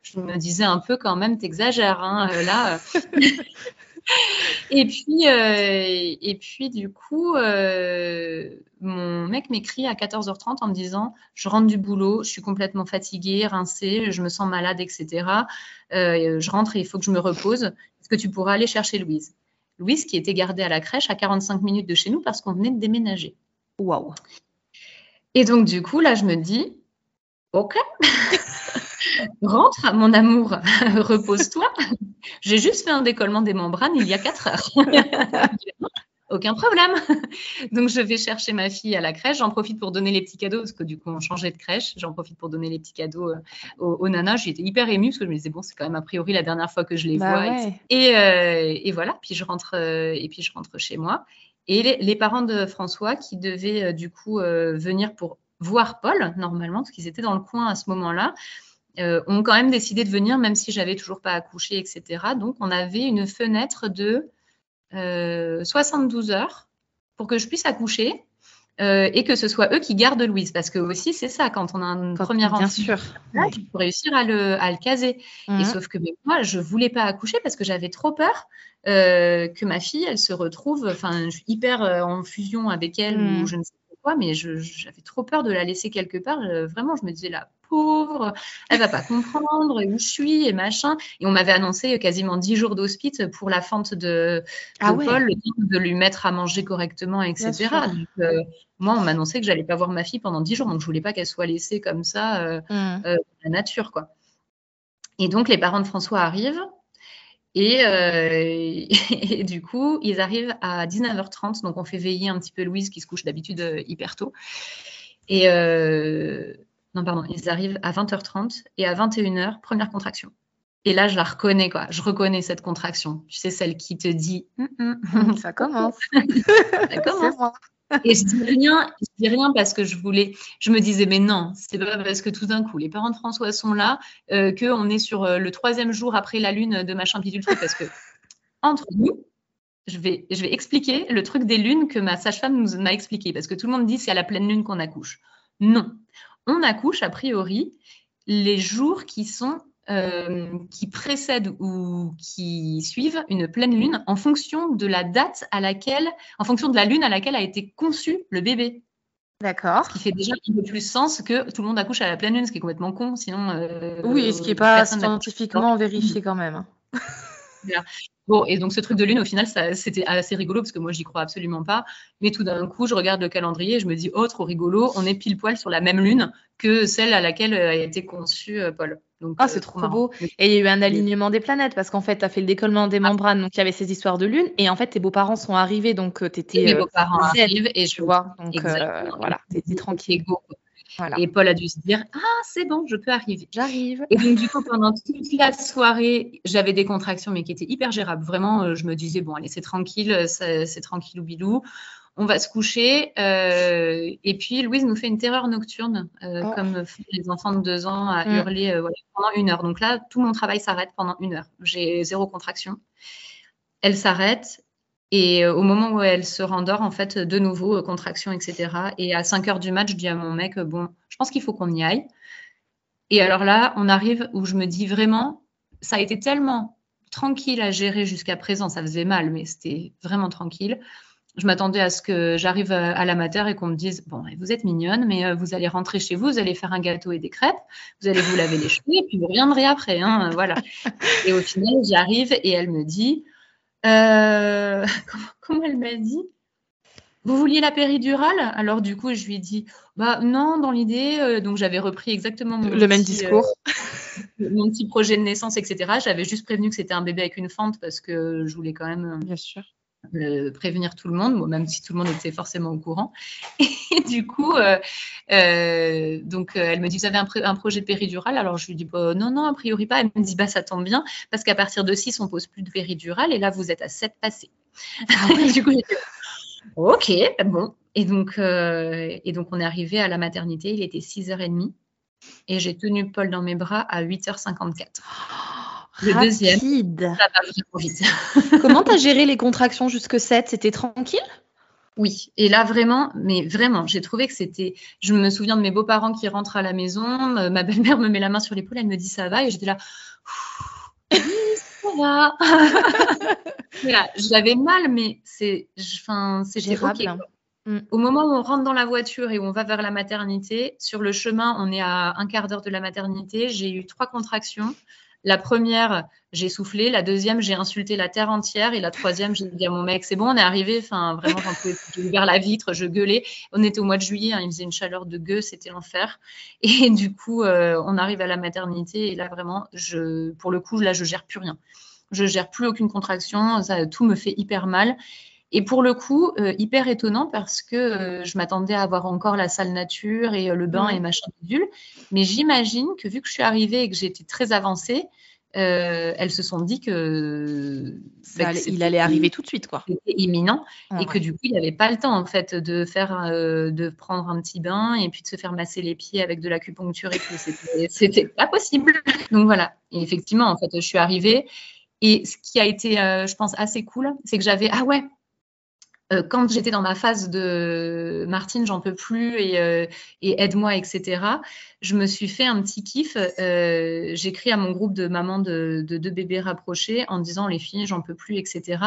je me disais un peu quand même, t'exagères. Hein, là, et puis, euh, et puis du coup, euh, mon mec m'écrit à 14h30 en me disant Je rentre du boulot, je suis complètement fatiguée, rincée, je me sens malade, etc. Euh, je rentre et il faut que je me repose. Est-ce que tu pourras aller chercher Louise? Louise qui était gardée à la crèche à 45 minutes de chez nous parce qu'on venait de déménager. Waouh Et donc, du coup, là, je me dis Ok rentre, mon amour, repose-toi. J'ai juste fait un décollement des membranes il y a 4 heures. Aucun problème. Donc, je vais chercher ma fille à la crèche. J'en profite pour donner les petits cadeaux parce que du coup, on changeait de crèche. J'en profite pour donner les petits cadeaux euh, aux, nanas. J'étais hyper émue parce que je me disais, bon, c'est quand même a priori la dernière fois que je les bah vois. Euh, et, voilà. Puis je rentre, euh, et puis je rentre chez moi. Et les, parents de François qui devaient du coup venir pour voir Paul, normalement, parce qu'ils étaient dans le coin à ce moment-là, ont quand même décidé de venir, même si j'avais toujours pas accouché, etc. Donc, on avait une fenêtre de 72 euh, heures pour que je puisse accoucher. Euh, et que ce soit eux qui gardent Louise. Parce que aussi, c'est ça, quand on a une première enfant, bien sûr. il faut réussir à le, à le caser. Et mhm. sauf que moi, je voulais pas accoucher parce que j'avais trop peur que ma fille, elle se retrouve, enfin, je suis hyper en fusion avec elle ou mhm. je ne sais pas quoi, mais j'avais trop peur de la laisser quelque part. vraiment, je me disais, la pauvre, elle va pas comprendre où je suis et machin. Et on m'avait annoncé quasiment dix jours d'hospice pour la fente de, Ah de ouais. Paul, le temps de lui mettre à manger correctement, etc. Donc, euh, moi, on m'annonçait que j'allais pas voir ma fille pendant dix jours, donc je voulais pas qu'elle soit laissée comme ça. euh, Mm. euh, la nature, quoi. Et donc, les parents de François arrivent. Et, euh, et du coup, ils arrivent à 19h30. Donc, on fait veiller un petit peu Louise qui se couche d'habitude hyper tôt. Et euh, non, pardon, ils arrivent à 20h30 et à 21h, première contraction. Et là, je la reconnais, quoi. Je reconnais cette contraction. Tu sais, celle qui te dit Hum, hum, Ça commence. ça commence. Et je dis rien, je dis rien parce que je voulais, je me disais, mais non, c'est pas parce que tout d'un coup, les parents de François sont là, euh, qu'on est sur euh, le troisième jour après la lune de machin bidule truc, parce que entre nous, je vais, je vais expliquer le truc des lunes que ma sage-femme nous m'a expliqué, parce que tout le monde dit c'est à la pleine lune qu'on accouche. Non, on accouche a priori les jours qui sont euh, qui précèdent ou qui suivent une pleine lune en fonction de la date à laquelle, en fonction de la lune à laquelle a été conçu le bébé. D'accord. Ce qui fait déjà un peu plus sens que tout le monde accouche à la pleine lune, ce qui est complètement con. Sinon, euh, Oui, et ce qui n'est pas scientifiquement vérifié quand même. Bon, et donc ce truc de lune, au final, c'était assez rigolo parce que moi, j'y crois absolument pas. Mais tout d'un coup, je regarde le calendrier et je me dis, oh, trop rigolo, on est pile poil sur la même lune que celle à laquelle euh, a été conçu euh, Paul. Donc, Ah, euh, c'est trop marrant. beau. Et il y a eu un alignement des planètes parce qu'en fait, tu as fait le décollement des membranes, donc il y avait ces histoires de lune. Et en fait, tes beaux-parents sont arrivés, donc tu étais. mes beaux-parents arrivent et je vois. Donc euh, voilà, tu étais tranquille. Go. Voilà. Et Paul a dû se dire, ah, c'est bon, je peux arriver. J'arrive. Et donc, du coup, pendant toute la soirée, j'avais des contractions, mais qui étaient hyper gérables. Vraiment, euh, je me disais, bon, allez, c'est tranquille, euh, c'est tranquille ou bilou. On va se coucher. euh, et puis, Louise nous fait une terreur nocturne, euh, Oh. comme font les enfants de deux ans à Mm. hurler euh, voilà, pendant une heure. Donc là, tout mon travail s'arrête pendant une heure. J'ai zéro contraction. Elle s'arrête. Et euh, au moment où elle se rendort, en fait, de nouveau, euh, contraction, etc. Et à 5 heures du match, je dis à mon mec, euh, bon, je pense qu'il faut qu'on y aille. Et alors là, on arrive où je me dis vraiment, ça a été tellement tranquille à gérer jusqu'à présent, ça faisait mal, mais c'était vraiment tranquille. Je m'attendais à ce que j'arrive à à la mater et qu'on me dise, bon, vous êtes mignonne, mais vous allez rentrer chez vous, vous allez faire un gâteau et des crêpes, vous allez vous laver les cheveux et puis vous reviendrez après, hein, voilà. Et au final, j'arrive et elle me dit, euh, comment, elle m'a dit? Vous vouliez la péridurale? Alors du coup, je lui ai dit, bah non, dans l'idée. euh, donc j'avais repris exactement mon Le même euh, discours. mon petit projet de naissance, etc. J'avais juste prévenu que c'était un bébé avec une fente parce que je voulais quand même Bien sûr. Prévenir tout le monde, bon, même si tout le monde était forcément au courant. Et du coup, euh, euh, donc euh, elle me dit, vous avez un, projet de péridurale Alors je lui dis, bah, non, non, a priori pas. Elle me dit, bah ça tombe bien parce qu'à partir de 6, on pose plus de péridurale et là, vous êtes à 7 passés. du coup, j'étais, ok, bon. Et donc, euh, et donc, on est arrivé à la maternité, il était 6h30 et j'ai tenu Paul dans mes bras à 8h54. Le deuxième. Rapide. Ça va vraiment vite. Comment t'as géré les contractions jusque 7 C'était tranquille? Oui, et là vraiment, mais vraiment, j'ai trouvé que c'était. Je me souviens de mes beaux-parents qui rentrent à la maison, euh, ma belle-mère me met la main sur l'épaule, elle me dit ça va, et j'étais là. Oui, ça va. j'avais mal, mais c'est, enfin, c'était ok. Mm. Au moment où on rentre dans la voiture et où on va vers la maternité, sur le chemin, on est à un quart d'heure de la maternité. J'ai eu trois contractions. La première, j'ai soufflé. La deuxième, j'ai insulté la terre entière. Et la troisième, j'ai dit à mon mec, c'est bon, on est arrivé. Enfin, vraiment. J'ai ouvert la vitre, je gueulais. On était au mois de juillet, hein, il faisait une chaleur de gueux, c'était l'enfer. Et du coup, euh, on arrive à la maternité. Et là, vraiment, pour le coup, là, je gère plus rien. Je gère plus aucune contraction. Tout me fait hyper mal. Et pour le coup, euh, hyper étonnant parce que euh, je m'attendais à avoir encore la salle nature et euh, le bain et machin bidule. Mais j'imagine que vu que je suis arrivée et que j'étais très avancée, elles se sont dit que, Ça bah, allait- Il allait arriver tout de suite, quoi. c'était imminent Ouais, et que du coup, il n'y avait pas le temps en fait de faire, de prendre un petit bain et puis de se faire masser les pieds avec de l'acupuncture et tout. C'était- pas possible. Donc voilà. Et effectivement, en fait, je suis arrivée et ce qui a été, je pense, assez cool, c'est que j'avais, ah ouais. Euh, quand j'étais dans ma phase de Martine, j'en peux plus et, euh, et aide-moi, etc., je me suis fait un petit kiff. Euh, J'écris à mon groupe de mamans de, de deux bébés rapprochés en disant les filles, j'en peux plus, etc.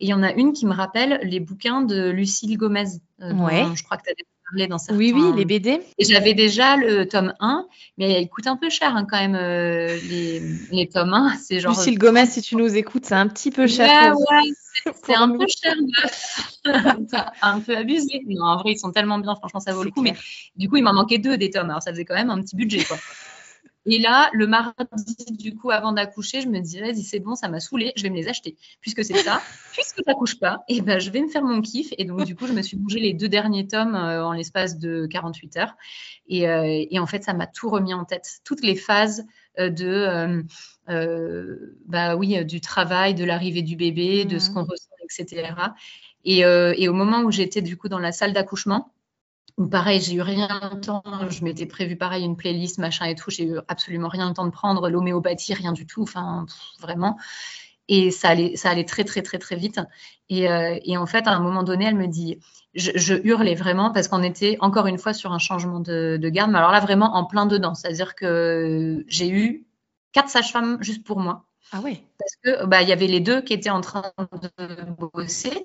Et il y en a une qui me rappelle les bouquins de Lucille Gomez. dont Ouais. Je crois que tu as parlé dans certains... Oui, oui, les BD. J'avais déjà le tome 1, mais il coûte un peu cher hein, quand même, euh, les, les tomes 1. C'est genre... Lucille Gomez, si tu nous écoutes, c'est un petit peu cher. Ouais, ouais, c'est- un peu cher, un peu abusé. Non, en vrai, ils sont tellement bien, franchement, ça vaut le coup. Mais du coup, il m'en manquait deux des tomes, alors ça faisait quand même un petit budget, quoi. Et là, le mardi, du coup, avant d'accoucher, je me dis, vas-y, c'est bon, ça m'a saoulé, je vais me les acheter. Puisque c'est ça, puisque t'accouches pas, et ben, je vais me faire mon kiff. Et donc, du coup, je me suis bougé les deux derniers tomes euh, en l'espace de 48 heures. Et, euh, et en fait, ça m'a tout remis en tête. Toutes les phases euh, de, bah oui, du travail, de l'arrivée du bébé, de ce Mhm. qu'on ressent, etc. Et, et au moment où j'étais, du coup, dans la salle d'accouchement, où pareil, j'ai eu rien le temps, je m'étais prévu pareil une playlist, machin et tout, j'ai eu absolument rien le temps de prendre, l'homéopathie, rien du tout, enfin pff, vraiment. Et ça allait, ça allait très très très très vite. Et, euh, et en fait, à un moment donné, elle me dit, je, je hurlais vraiment parce qu'on était encore une fois sur un changement de, de garde, mais alors là vraiment en plein dedans, c'est-à-dire que j'ai eu quatre sages-femmes juste pour moi. Ah ouais. parce que bah il y avait les deux qui étaient en train de bosser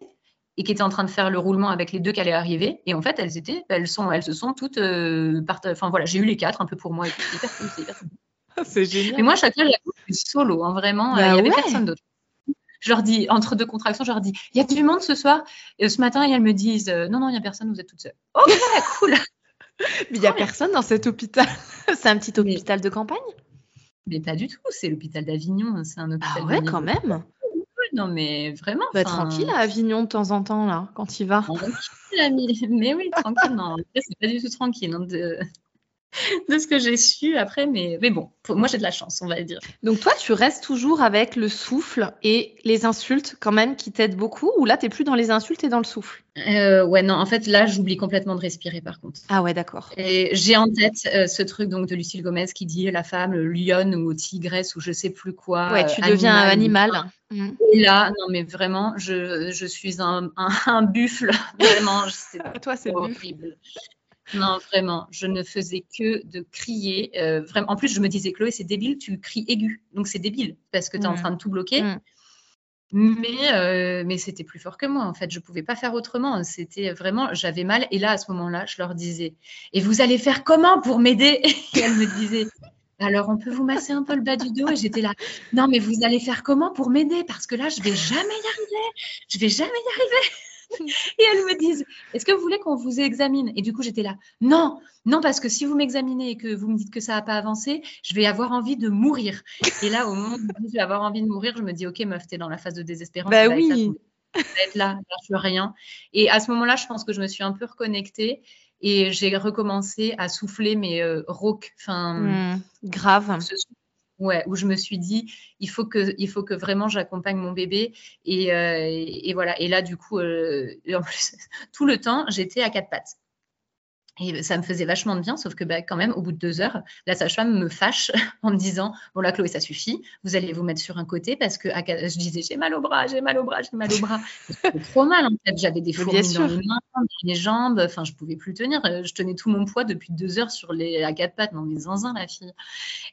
et qui étaient en train de faire le roulement avec les deux qui allaient arriver et en fait elles étaient elles sont elles se sont toutes euh, part- enfin voilà j'ai eu les quatre un peu pour moi c'est hyper cool, c'est hyper cool. C'est génial. mais moi chaque fois j'avoue je suis solo hein, vraiment Bah euh, il y avait ouais. personne d'autre je leur dis entre deux contractions je leur dis il y a du monde ce soir? Et ce matin et elles me disent euh, non non il y a personne vous êtes toutes seules ok cool Mais il n'y a personne dans cet hôpital. c'est un petit Mais- hôpital de campagne? Mais pas du tout c'est l'hôpital d'Avignon c'est un hôpital Ah ouais, quand même. Non mais vraiment Bah, tranquille à Avignon de temps en temps, là, quand il va. Tranquille, ami. Mais oui, tranquille. Non, en c'est pas du tout tranquille hein, de... de ce que j'ai su après. Mais, mais bon, pour- moi, j'ai de la chance, on va dire. Donc toi, tu restes toujours avec le souffle et les insultes quand même qui t'aident beaucoup ou là, t'es plus dans les insultes et dans le souffle? Euh, ouais, non, en fait, là, j'oublie complètement de respirer, par contre. Ah ouais, d'accord. Et j'ai en tête euh, ce truc donc de Lucille Gomez qui dit la femme, lionne ou tigresse ou je sais plus quoi. Ouais, euh, tu deviens un animal. animal. Mm. Et là, non, mais vraiment, je, je suis un, un, un buffle. Vraiment, c'est Toi, c'est le buffle. Non, vraiment, je ne faisais que de crier. euh, vraiment. En plus, je me disais, Chloé, c'est débile, tu cries aigu. Donc, c'est débile parce que tu es en Mm. train de tout bloquer. Mm. Mais, euh, mais c'était plus fort que moi, en fait. Je ne pouvais pas faire autrement. C'était vraiment, j'avais mal. Et là, à ce moment-là, je leur disais, et vous allez faire comment pour m'aider? Et elles me disaient, alors on peut vous masser un peu le bas du dos Et j'étais là, non, mais vous allez faire comment pour m'aider? Parce que là, je vais jamais y arriver. Je vais jamais y arriver. Et elles me disent, est-ce que vous voulez qu'on vous examine? Et du coup, j'étais là, non, non, parce que si vous m'examinez et que vous me dites que ça n'a pas avancé, je vais avoir envie de mourir. Et là, au moment où je vais avoir envie de mourir, je me dis, ok, meuf, t'es dans la phase de désespérance. Bah oui. vas être là, là, je rien. Et à ce moment-là, je pense que je me suis un peu reconnectée et j'ai recommencé à souffler mes euh, rauques. Enfin, Mm. Grave. ce- Ouais, où je me suis dit, il faut que, il faut que vraiment j'accompagne mon bébé. Et, euh, et, voilà. Et là, du coup, euh, plus, tout le temps, j'étais à quatre pattes. Et ça me faisait vachement de bien, sauf que bah, quand même, au bout de deux heures, la sage-femme me fâche en me disant Bon, là, Chloé, ça suffit, vous allez vous mettre sur un côté parce que à je disais J'ai mal au bras, j'ai mal au bras, j'ai mal au bras. J'avais trop mal en fait, j'avais des fourmis dans les mains, dans les jambes, enfin, je pouvais plus tenir. Euh, Je tenais tout mon poids depuis deux heures sur les, à quatre pattes, non, mais zinzin, la fille.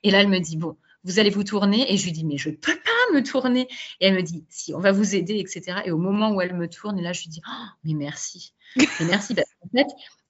Et là, elle me dit Bon, vous allez vous tourner. Et je lui dis Mais je peux pas me tourner. Et elle me dit Si, on va vous aider, etc. Et au moment où elle me tourne, et là, je lui dis Oh, Mais merci. Mais merci, parce qu'en fait,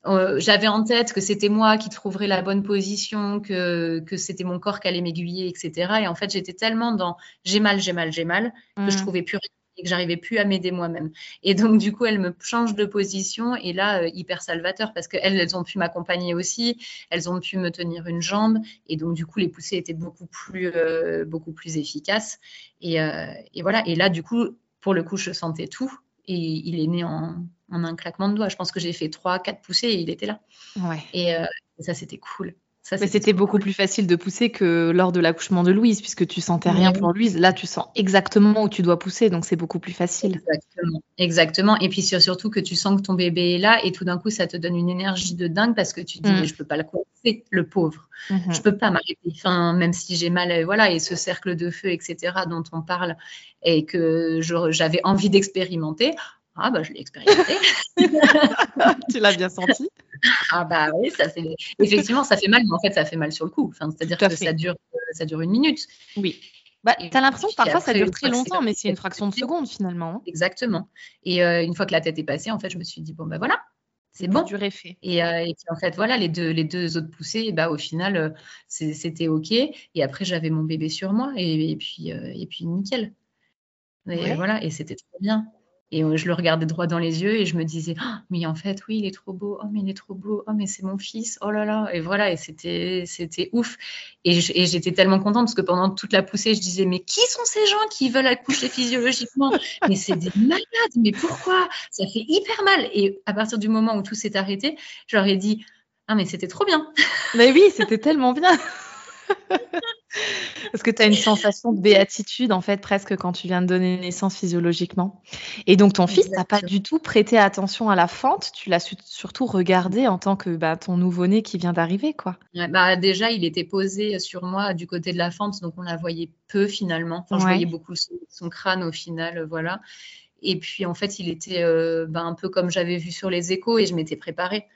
euh, j'avais en tête que c'était moi qui trouverais la bonne position, que, que c'était mon corps qui allait m'aiguiller, etc. Et en fait, j'étais tellement dans j'ai mal, j'ai mal, j'ai mal, que je Mm. trouvais plus rien et que j'arrivais plus à m'aider moi-même. Et donc, du coup, elle me change de position et là, euh, hyper salvateur parce qu'elles, elles ont pu m'accompagner aussi, elles ont pu me tenir une jambe et donc, du coup, les poussées étaient beaucoup plus, euh, beaucoup plus efficaces. Et, euh, et voilà. Et là, du coup, pour le coup, je sentais tout et il est né en, en un claquement de doigts. Je pense que j'ai fait trois, quatre poussées et il était là. Ouais. Et ça, c'était cool. Ça, Mais c'était beaucoup plus facile de pousser que lors de l'accouchement de Louise, puisque tu sentais rien pour Louise. Là, tu sens exactement où tu dois pousser, donc c'est beaucoup plus facile. Exactement, exactement. Et puis sur- surtout que tu sens que ton bébé est là et tout d'un coup ça te donne une énergie de dingue parce que tu te dis Mm. mais je peux pas le coincer, le pauvre. Mhm. Je peux pas m'arrêter. Enfin, même si j'ai mal, euh, voilà, et ce cercle de feu, etc. dont on parle et que j'avais envie d'expérimenter. Ah bah je l'ai expérimenté. tu l'as bien senti ah bah oui, ça fait effectivement ça fait mal, mais en fait ça fait mal sur le coup. Enfin, c'est-à-dire que fait. ça dure, ça dure une minute. Oui. Bah, Et t'as l'impression que parfois ça dure très longtemps, mais c'est une fraction de seconde finalement. hein. Exactement. Et euh, une fois que la tête est passée, en fait, je me suis dit bon ben voilà, c'est bon. Du. Et, euh, et, puis en fait, voilà, les deux, les deux autres poussées, bah, au final, euh, c'était OK. Et après, j'avais mon bébé sur moi et, et puis, euh, et puis nickel. Et Ouais. voilà, et c'était trop bien. Et euh, je le regardais droit dans les yeux et je me disais, Ah, mais en fait, oui, il est trop beau. Oh, mais il est trop beau. Oh, mais c'est mon fils. Oh là là. Et voilà, et c'était, c'était ouf. Et j'étais tellement contente parce que pendant toute la poussée, je disais, mais qui sont ces gens qui veulent accoucher physiologiquement? Mais c'est des malades. Mais pourquoi? Ça fait hyper mal. Et à partir du moment où tout s'est arrêté, je leur ai dit, ah, mais c'était trop bien. Mais oui, c'était tellement bien. Parce que tu as une sensation de béatitude, en fait, presque quand tu viens de donner naissance physiologiquement. Et donc, ton fils n'a pas du tout prêté attention à la fente, tu l'as su- surtout regardé en tant que bah, ton nouveau-né qui vient d'arriver, quoi. Ouais, bah, déjà, il était posé sur moi du côté de la fente, donc on la voyait peu finalement. Enfin, je Ouais. voyais beaucoup son, son crâne au final, euh, voilà. Et puis en fait, il était euh, bah, un peu comme j'avais vu sur les échos et je m'étais préparée.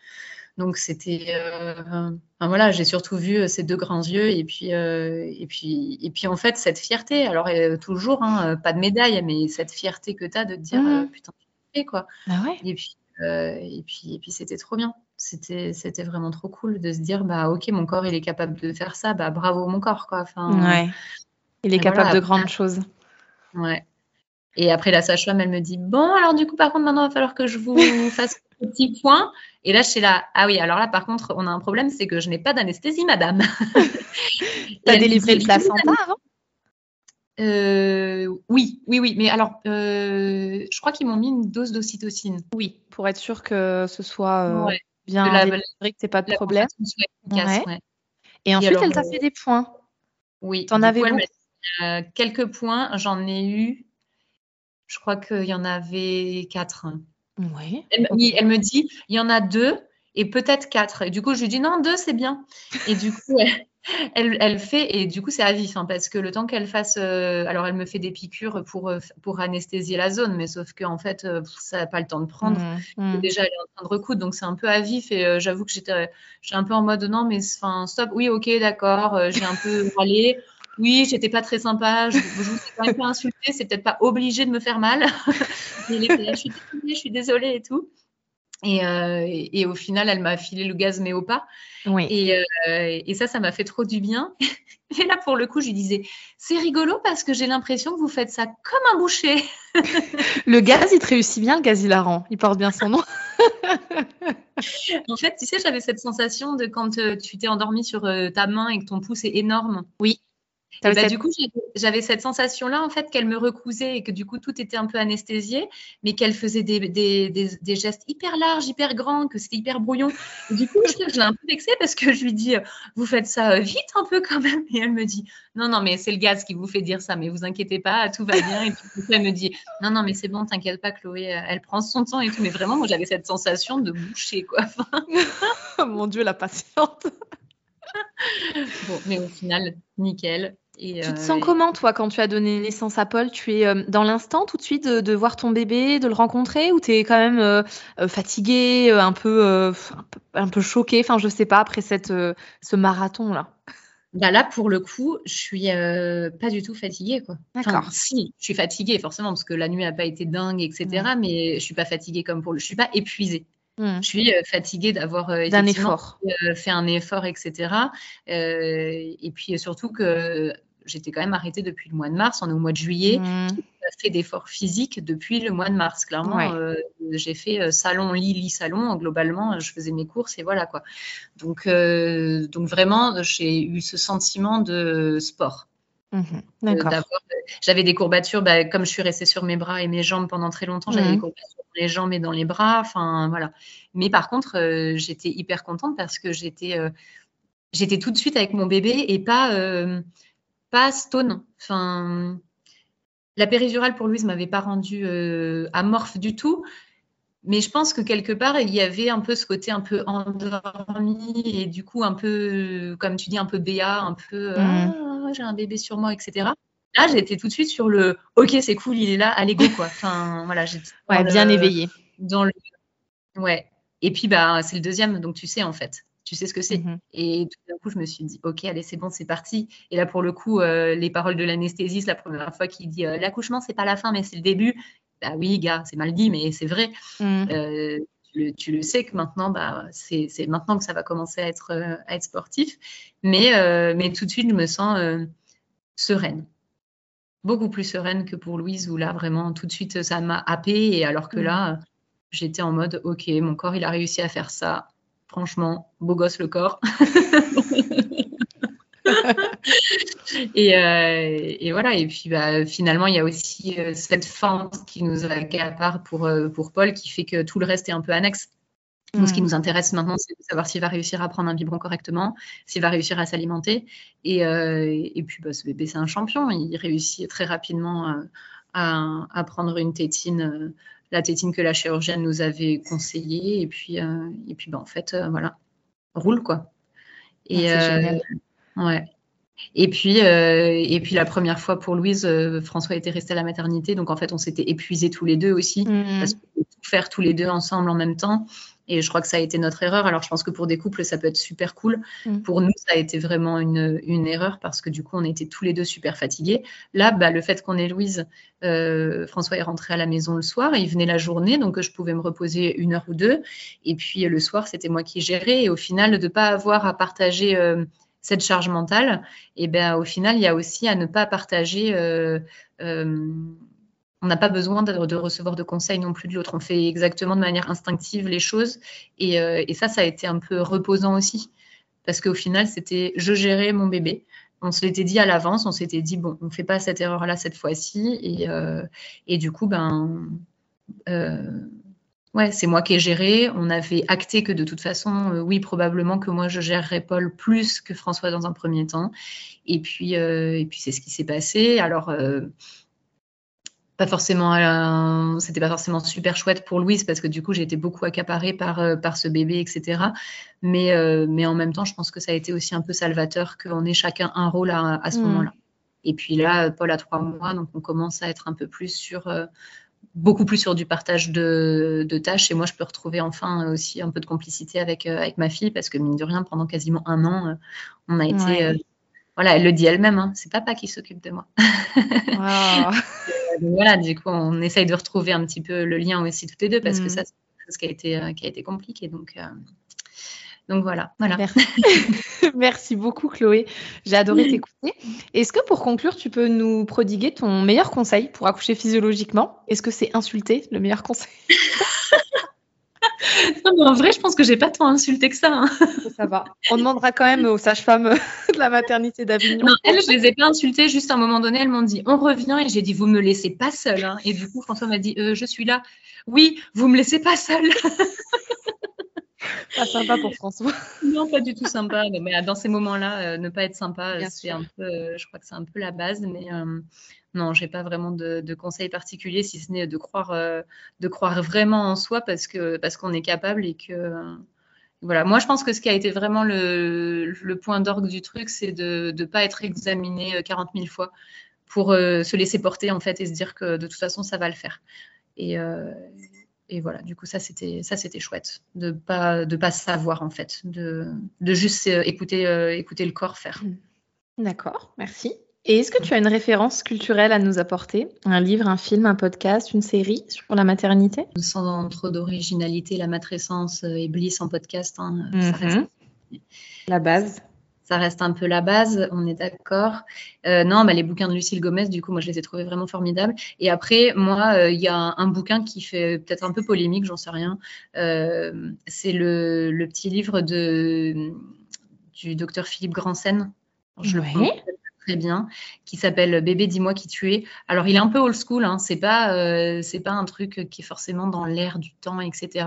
Donc c'était, euh, enfin, voilà, j'ai surtout vu euh, ces deux grands yeux et puis euh, et puis et puis en fait cette fierté. Alors toujours, hein, pas de médaille, mais cette fierté que tu as de te dire euh, putain, tu fait quoi. Ah ouais Et puis, et puis, et puis c'était trop bien. C'était, c'était vraiment trop cool de se dire, bah ok, mon corps il est capable de faire ça, bah bravo mon corps quoi. Enfin, Ouais. Il est capable voilà, de grandes choses. ouais. Et après la sage-femme, elle me dit, bon alors du coup par contre maintenant il va falloir que je vous fasse un petit point. Et là je suis là, ah oui, alors là par contre on a un problème, c'est que je n'ai pas d'anesthésie, madame. T'as délivré le placenta avant Euh, oui, oui, oui, mais alors euh, je crois qu'ils m'ont mis une dose d'ocytocine. Oui, pour être sûr que ce soit euh, Ouais. bien Que la- délivré, que t'aies pas de La problème. efficace, Ouais. ouais. Et ensuite, alors, elle t'a fait des points. Oui, T'en avais quelques points. J'en ai eu, je crois qu'il y en avait quatre. Oui. Elle, me- oui, elle me dit, il y en a deux et peut-être quatre. Et du coup, je lui dis, non, deux, c'est bien. Et du coup, elle, elle, elle fait, et du coup, c'est à vif, hein, parce que le temps qu'elle fasse, euh, alors elle me fait des piqûres pour, euh, pour anesthésier la zone, mais sauf qu'en fait, euh, ça n'a pas le temps de prendre. Mmh, mmh. Déjà, elle est en train de recoudre, donc c'est un peu à vif. Et euh, j'avoue que j'étais un peu en mode non, mais enfin, stop. Oui, ok, d'accord. j'ai un peu râlé. Oui, j'étais pas très sympa. Je, je vous ai quand même pas insulté. C'est peut-être pas obligé de me faire mal. Je suis désolée, je suis désolée et tout. Et, euh, et, et au final, elle m'a filé le gaz, mais au pas. Oui. Et, euh, et ça, ça m'a fait trop du bien. Et là, pour le coup, je lui disais, c'est rigolo parce que j'ai l'impression que vous faites ça comme un boucher. Le gaz, il te réussit bien, le gaz hilarant. Il porte bien son nom. En fait, tu sais, j'avais cette sensation de quand euh, tu t'es endormi sur euh, ta main et que ton pouce est énorme. Oui. Bah, cette- du coup, j'avais- cette sensation-là, en fait, qu'elle me recousait et que du coup, tout était un peu anesthésié, mais qu'elle faisait des, des, des, des gestes hyper larges, hyper grands, que c'était hyper brouillon. Et du coup, je, je l'ai un peu vexée parce que je lui dis, vous faites ça euh, vite un peu quand même. Et elle me dit, non, non, mais c'est le gaz qui vous fait dire ça, mais vous inquiétez pas, tout va bien. Et puis, elle me dit, non, non, mais c'est bon, t'inquiète pas, Chloé, euh, elle prend son temps et tout. Mais vraiment, moi, j'avais cette sensation de boucher, quoi. Oh mon Dieu, la patiente. bon, mais au final, nickel. Et, Tu te euh, sens comment, toi, quand tu as donné naissance à Paul? Tu es euh, dans l'instant tout de suite de, de voir ton bébé, de le rencontrer, ou tu es quand même euh, fatigué, un peu, un peu, un peu choqué, enfin, je sais pas, après cette, ce marathon-là Bah là, pour le coup, je suis euh, pas du tout fatiguée, quoi. Enfin, D'accord. si, je suis fatiguée, forcément, parce que la nuit n'a pas été dingue, etc. Mais je suis pas fatiguée comme pour le. Je suis pas épuisée. Hmm. Je suis euh, fatiguée d'avoir euh, D'un effectivement effort. euh, fait un effort, etc. Euh, et puis surtout que j'étais quand même arrêtée depuis le mois de mars. On est au mois de juillet. Hmm. J'ai pas fait d'effort physique depuis le mois de mars. Clairement, Ouais. euh, j'ai fait salon, lit, lit, salon. Globalement, je faisais mes courses et voilà quoi. Donc, donc vraiment, j'ai eu ce sentiment de sport. Mhm. Euh, D'accord. d'avoir- J'avais des courbatures, bah, comme je suis restée sur mes bras et mes jambes pendant très longtemps, j'avais des courbatures dans les jambes et dans les bras. Enfin, voilà. Mais par contre, euh, j'étais hyper contente parce que j'étais euh, j'étais tout de suite avec mon bébé et pas, euh, pas stone. Enfin, la péridurale pour Louise m'avait pas rendue euh, amorphe du tout. Mais je pense que quelque part, il y avait un peu ce côté un peu endormi et du coup un peu, comme tu dis, un peu béat, un peu Mhm. ah, j'ai un bébé sur moi, etc. Là, j'étais tout de suite sur le OK, c'est cool, il est là, allez go quoi. Enfin voilà, j'étais dans Ouais, bien le- éveillé. dans le ouais. Et puis bah c'est le deuxième, donc tu sais en fait, tu sais ce que c'est. Mhm. Et tout d'un coup, je me suis dit OK, allez c'est bon, c'est parti. Et là pour le coup, euh, les paroles de l'anesthésiste, la première fois qu'il dit euh, l'accouchement c'est pas la fin mais c'est le début. Bah oui gars, c'est mal dit mais c'est vrai. Mhm. Euh, tu le, sais que maintenant, bah, c'est maintenant que ça va commencer à être, à être sportif. Mais, mais tout de suite, je me sens sereine beaucoup plus sereine que pour Louise, où là, vraiment, tout de suite, ça m'a happé. Et alors que là, j'étais en mode, OK, mon corps, il a réussi à faire ça. Franchement, beau gosse le corps. Euh, et, voilà. Et puis, bah, finalement, il y a aussi euh, cette fente qui nous accapare pour, euh, pour Paul, qui fait que tout le reste est un peu annexe. Donc, ce qui mm. nous intéresse maintenant, c'est de savoir s'il va réussir à prendre un biberon correctement, s'il va réussir à s'alimenter. Et, euh, et, puis, bah, ce bébé, c'est un champion. Il réussit très rapidement euh, à, à, prendre une tétine, euh, la tétine que la chirurgienne nous avait conseillée. Et puis, et puis bah, en fait, voilà, roule quoi. Et, ah, ouais. Et puis, et puis la première fois pour Louise, François était resté à la maternité, donc en fait on s'était épuisés tous les deux aussi, mm. parce qu'on tout faire tous les deux ensemble en même temps. Et je crois que ça a été notre erreur. Alors, je pense que pour des couples, ça peut être super cool. Mm. Pour nous, ça a été vraiment une, une, erreur parce que du coup, on était tous les deux super fatigués. Là, bah, le fait qu'on ait Louise, euh, François est rentré à la maison le soir, il venait la journée, donc je pouvais me reposer une heure ou deux. Et puis le soir, c'était moi qui gérais. Et au final, de ne pas avoir à partager euh, cette charge mentale, et ben au final, il y a aussi à ne pas partager. Euh, on n'a pas besoin de, recevoir de conseils non plus de l'autre. On fait exactement de manière instinctive les choses. Euh, et, ça, ça a été un peu reposant aussi. Parce qu'au final, c'était je gérais mon bébé. On se l'était dit à l'avance, on s'était dit, bon, on ne fait pas cette erreur-là cette fois-ci. Et, euh, du coup, ben, euh, ouais, c'est moi qui ai géré. On avait acté que de toute façon, oui, probablement que moi, je gérerais Paul plus que François dans un premier temps. Et puis, et puis c'est ce qui s'est passé. Alors, pas forcément, c'était pas forcément super chouette pour Louise parce que du coup j'ai été beaucoup accaparée par, euh, par ce bébé, etc. Mais, euh, mais en même temps, je pense que ça a été aussi un peu salvateur qu'on ait chacun un rôle à, à ce mm. moment-là. Et puis là, Paul a trois mois, donc on commence à être un peu plus sur, euh, beaucoup plus sur du partage de, de, tâches. Et moi, je peux retrouver enfin aussi un peu de complicité avec, avec ma fille parce que mine de rien, pendant quasiment un an, on a été voilà, elle le dit elle-même, hein, c'est papa qui s'occupe de moi. Euh, voilà, du coup, on essaye de retrouver un petit peu le lien aussi toutes les deux parce que mm. ça, c'est quelque chose qui a été, euh, qui a été compliqué. Donc, euh, donc voilà. voilà. Merci. beaucoup, Chloé. J'ai adoré t'écouter. Est-ce que pour conclure, tu peux nous prodiguer ton meilleur conseil pour accoucher physiologiquement? Est-ce que c'est insulter le meilleur conseil? En vrai, je pense que j'ai pas tant insulté que ça. Hein. Ça va. On demandera quand même aux sages-femmes de la maternité d'Avignon. Non, elles, je les ai pas insultées. Juste à un moment donné, elles m'ont dit on revient et j'ai dit vous me laissez pas seule. Hein. Et du coup, François m'a dit euh, je suis là. Oui, vous me laissez pas seule. Pas sympa pour François. Non, pas du tout sympa. Mais dans ces moments-là, euh, ne pas être sympa, c'est un peu, euh, je crois que c'est un peu la base. Mais non, j'ai pas vraiment de, conseils particuliers, si ce n'est de croire, euh, de croire vraiment en soi parce que parce qu'on est capable et que voilà. Moi, je pense que ce qui a été vraiment le, point d'orgue du truc, c'est de ne pas être examiné 40 euh, 000 fois pour euh, se laisser porter en fait et se dire que de toute façon ça va le faire. Et, et voilà, du coup ça c'était ça c'était chouette de pas de pas savoir en fait, de, de juste écouter écouter le corps faire. D'accord, merci. Et est-ce que tu as une référence culturelle à nous apporter? Un livre, un film, un podcast, une série sur la maternité? Sans trop d'originalité, la matrescence et Bliss en podcast. Hein, mhm. La base ça reste un peu la base, on est d'accord. Euh, non, bah, les bouquins de Lucille Gomez, du coup, moi, je les ai trouvés vraiment formidables. Et après, moi, euh, il y a un, bouquin qui fait peut-être un peu polémique, j'en sais rien. Euh, c'est le, petit livre de, du docteur Philippe Gransen. Je le très bien, qui s'appelle Bébé, dis-moi qui tu es. Alors, il est un peu old school, hein, c'est pas, euh, pas un truc qui est forcément dans l'air du temps, etc.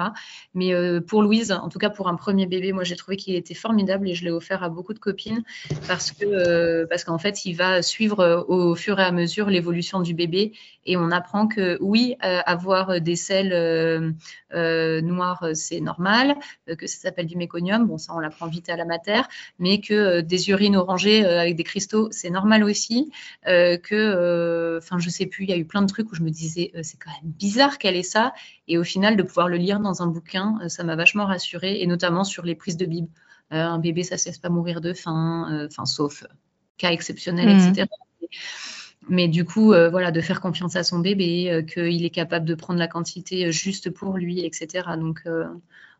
Mais euh, pour Louise, en tout cas pour un premier bébé, moi j'ai trouvé qu'il était formidable et je l'ai offert à beaucoup de copines parce euh, parce qu'en fait, il va suivre au fur et à mesure l'évolution du bébé et on apprend que oui, avoir des selles noires, c'est normal, que ça s'appelle du méconium, bon ça on l'apprend vite à la mater, mais que des urines orangées avec des cristaux, c'est normal aussi. Euh, que, euh, enfin, je sais plus, il y a eu plein de trucs où je me disais, euh, c'est quand même bizarre qu'elle ait ça. Et au final, de pouvoir le lire dans un bouquin, ça m'a vachement rassurée, et notamment sur les prises de bib. un bébé, ça ne cesse pas mourir de faim, enfin, sauf cas exceptionnels, etc. mais du coup, voilà, de faire confiance à son bébé, qu'il est capable de prendre la quantité juste pour lui, etc. Donc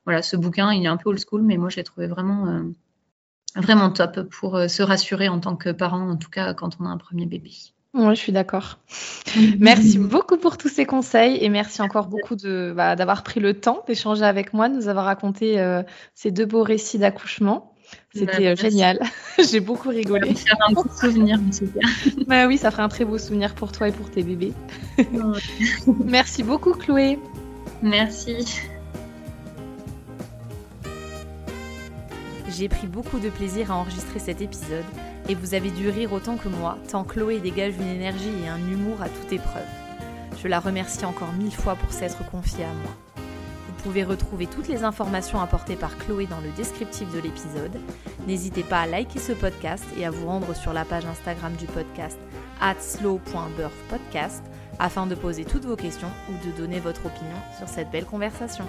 voilà, ce bouquin, il est un peu old school, mais moi, je l'ai trouvé vraiment, vraiment top pour se rassurer en tant que parent, en tout cas quand on a un premier bébé. Oui, je suis d'accord. merci beaucoup pour tous ces conseils et merci encore beaucoup de, bah, d'avoir pris le temps d'échanger avec moi, de nous avoir raconté euh, ces deux beaux récits d'accouchement. C'était bah, euh, génial. J'ai beaucoup rigolé. Ça un beau souvenir, bah oui, ça ferait un très beau souvenir pour toi et pour tes bébés. merci beaucoup, Chloé. Merci. J'ai pris beaucoup de plaisir à enregistrer cet épisode et vous avez dû rire autant que moi, tant Chloé dégage une énergie et un humour à toute épreuve. Je la remercie encore mille fois pour s'être confiée à moi. Vous pouvez retrouver toutes les informations apportées par Chloé dans le descriptif de l'épisode. N'hésitez pas à liker ce podcast et à vous rendre sur la page Instagram du podcast at slow.birthpodcast afin de poser toutes vos questions ou de donner votre opinion sur cette belle conversation.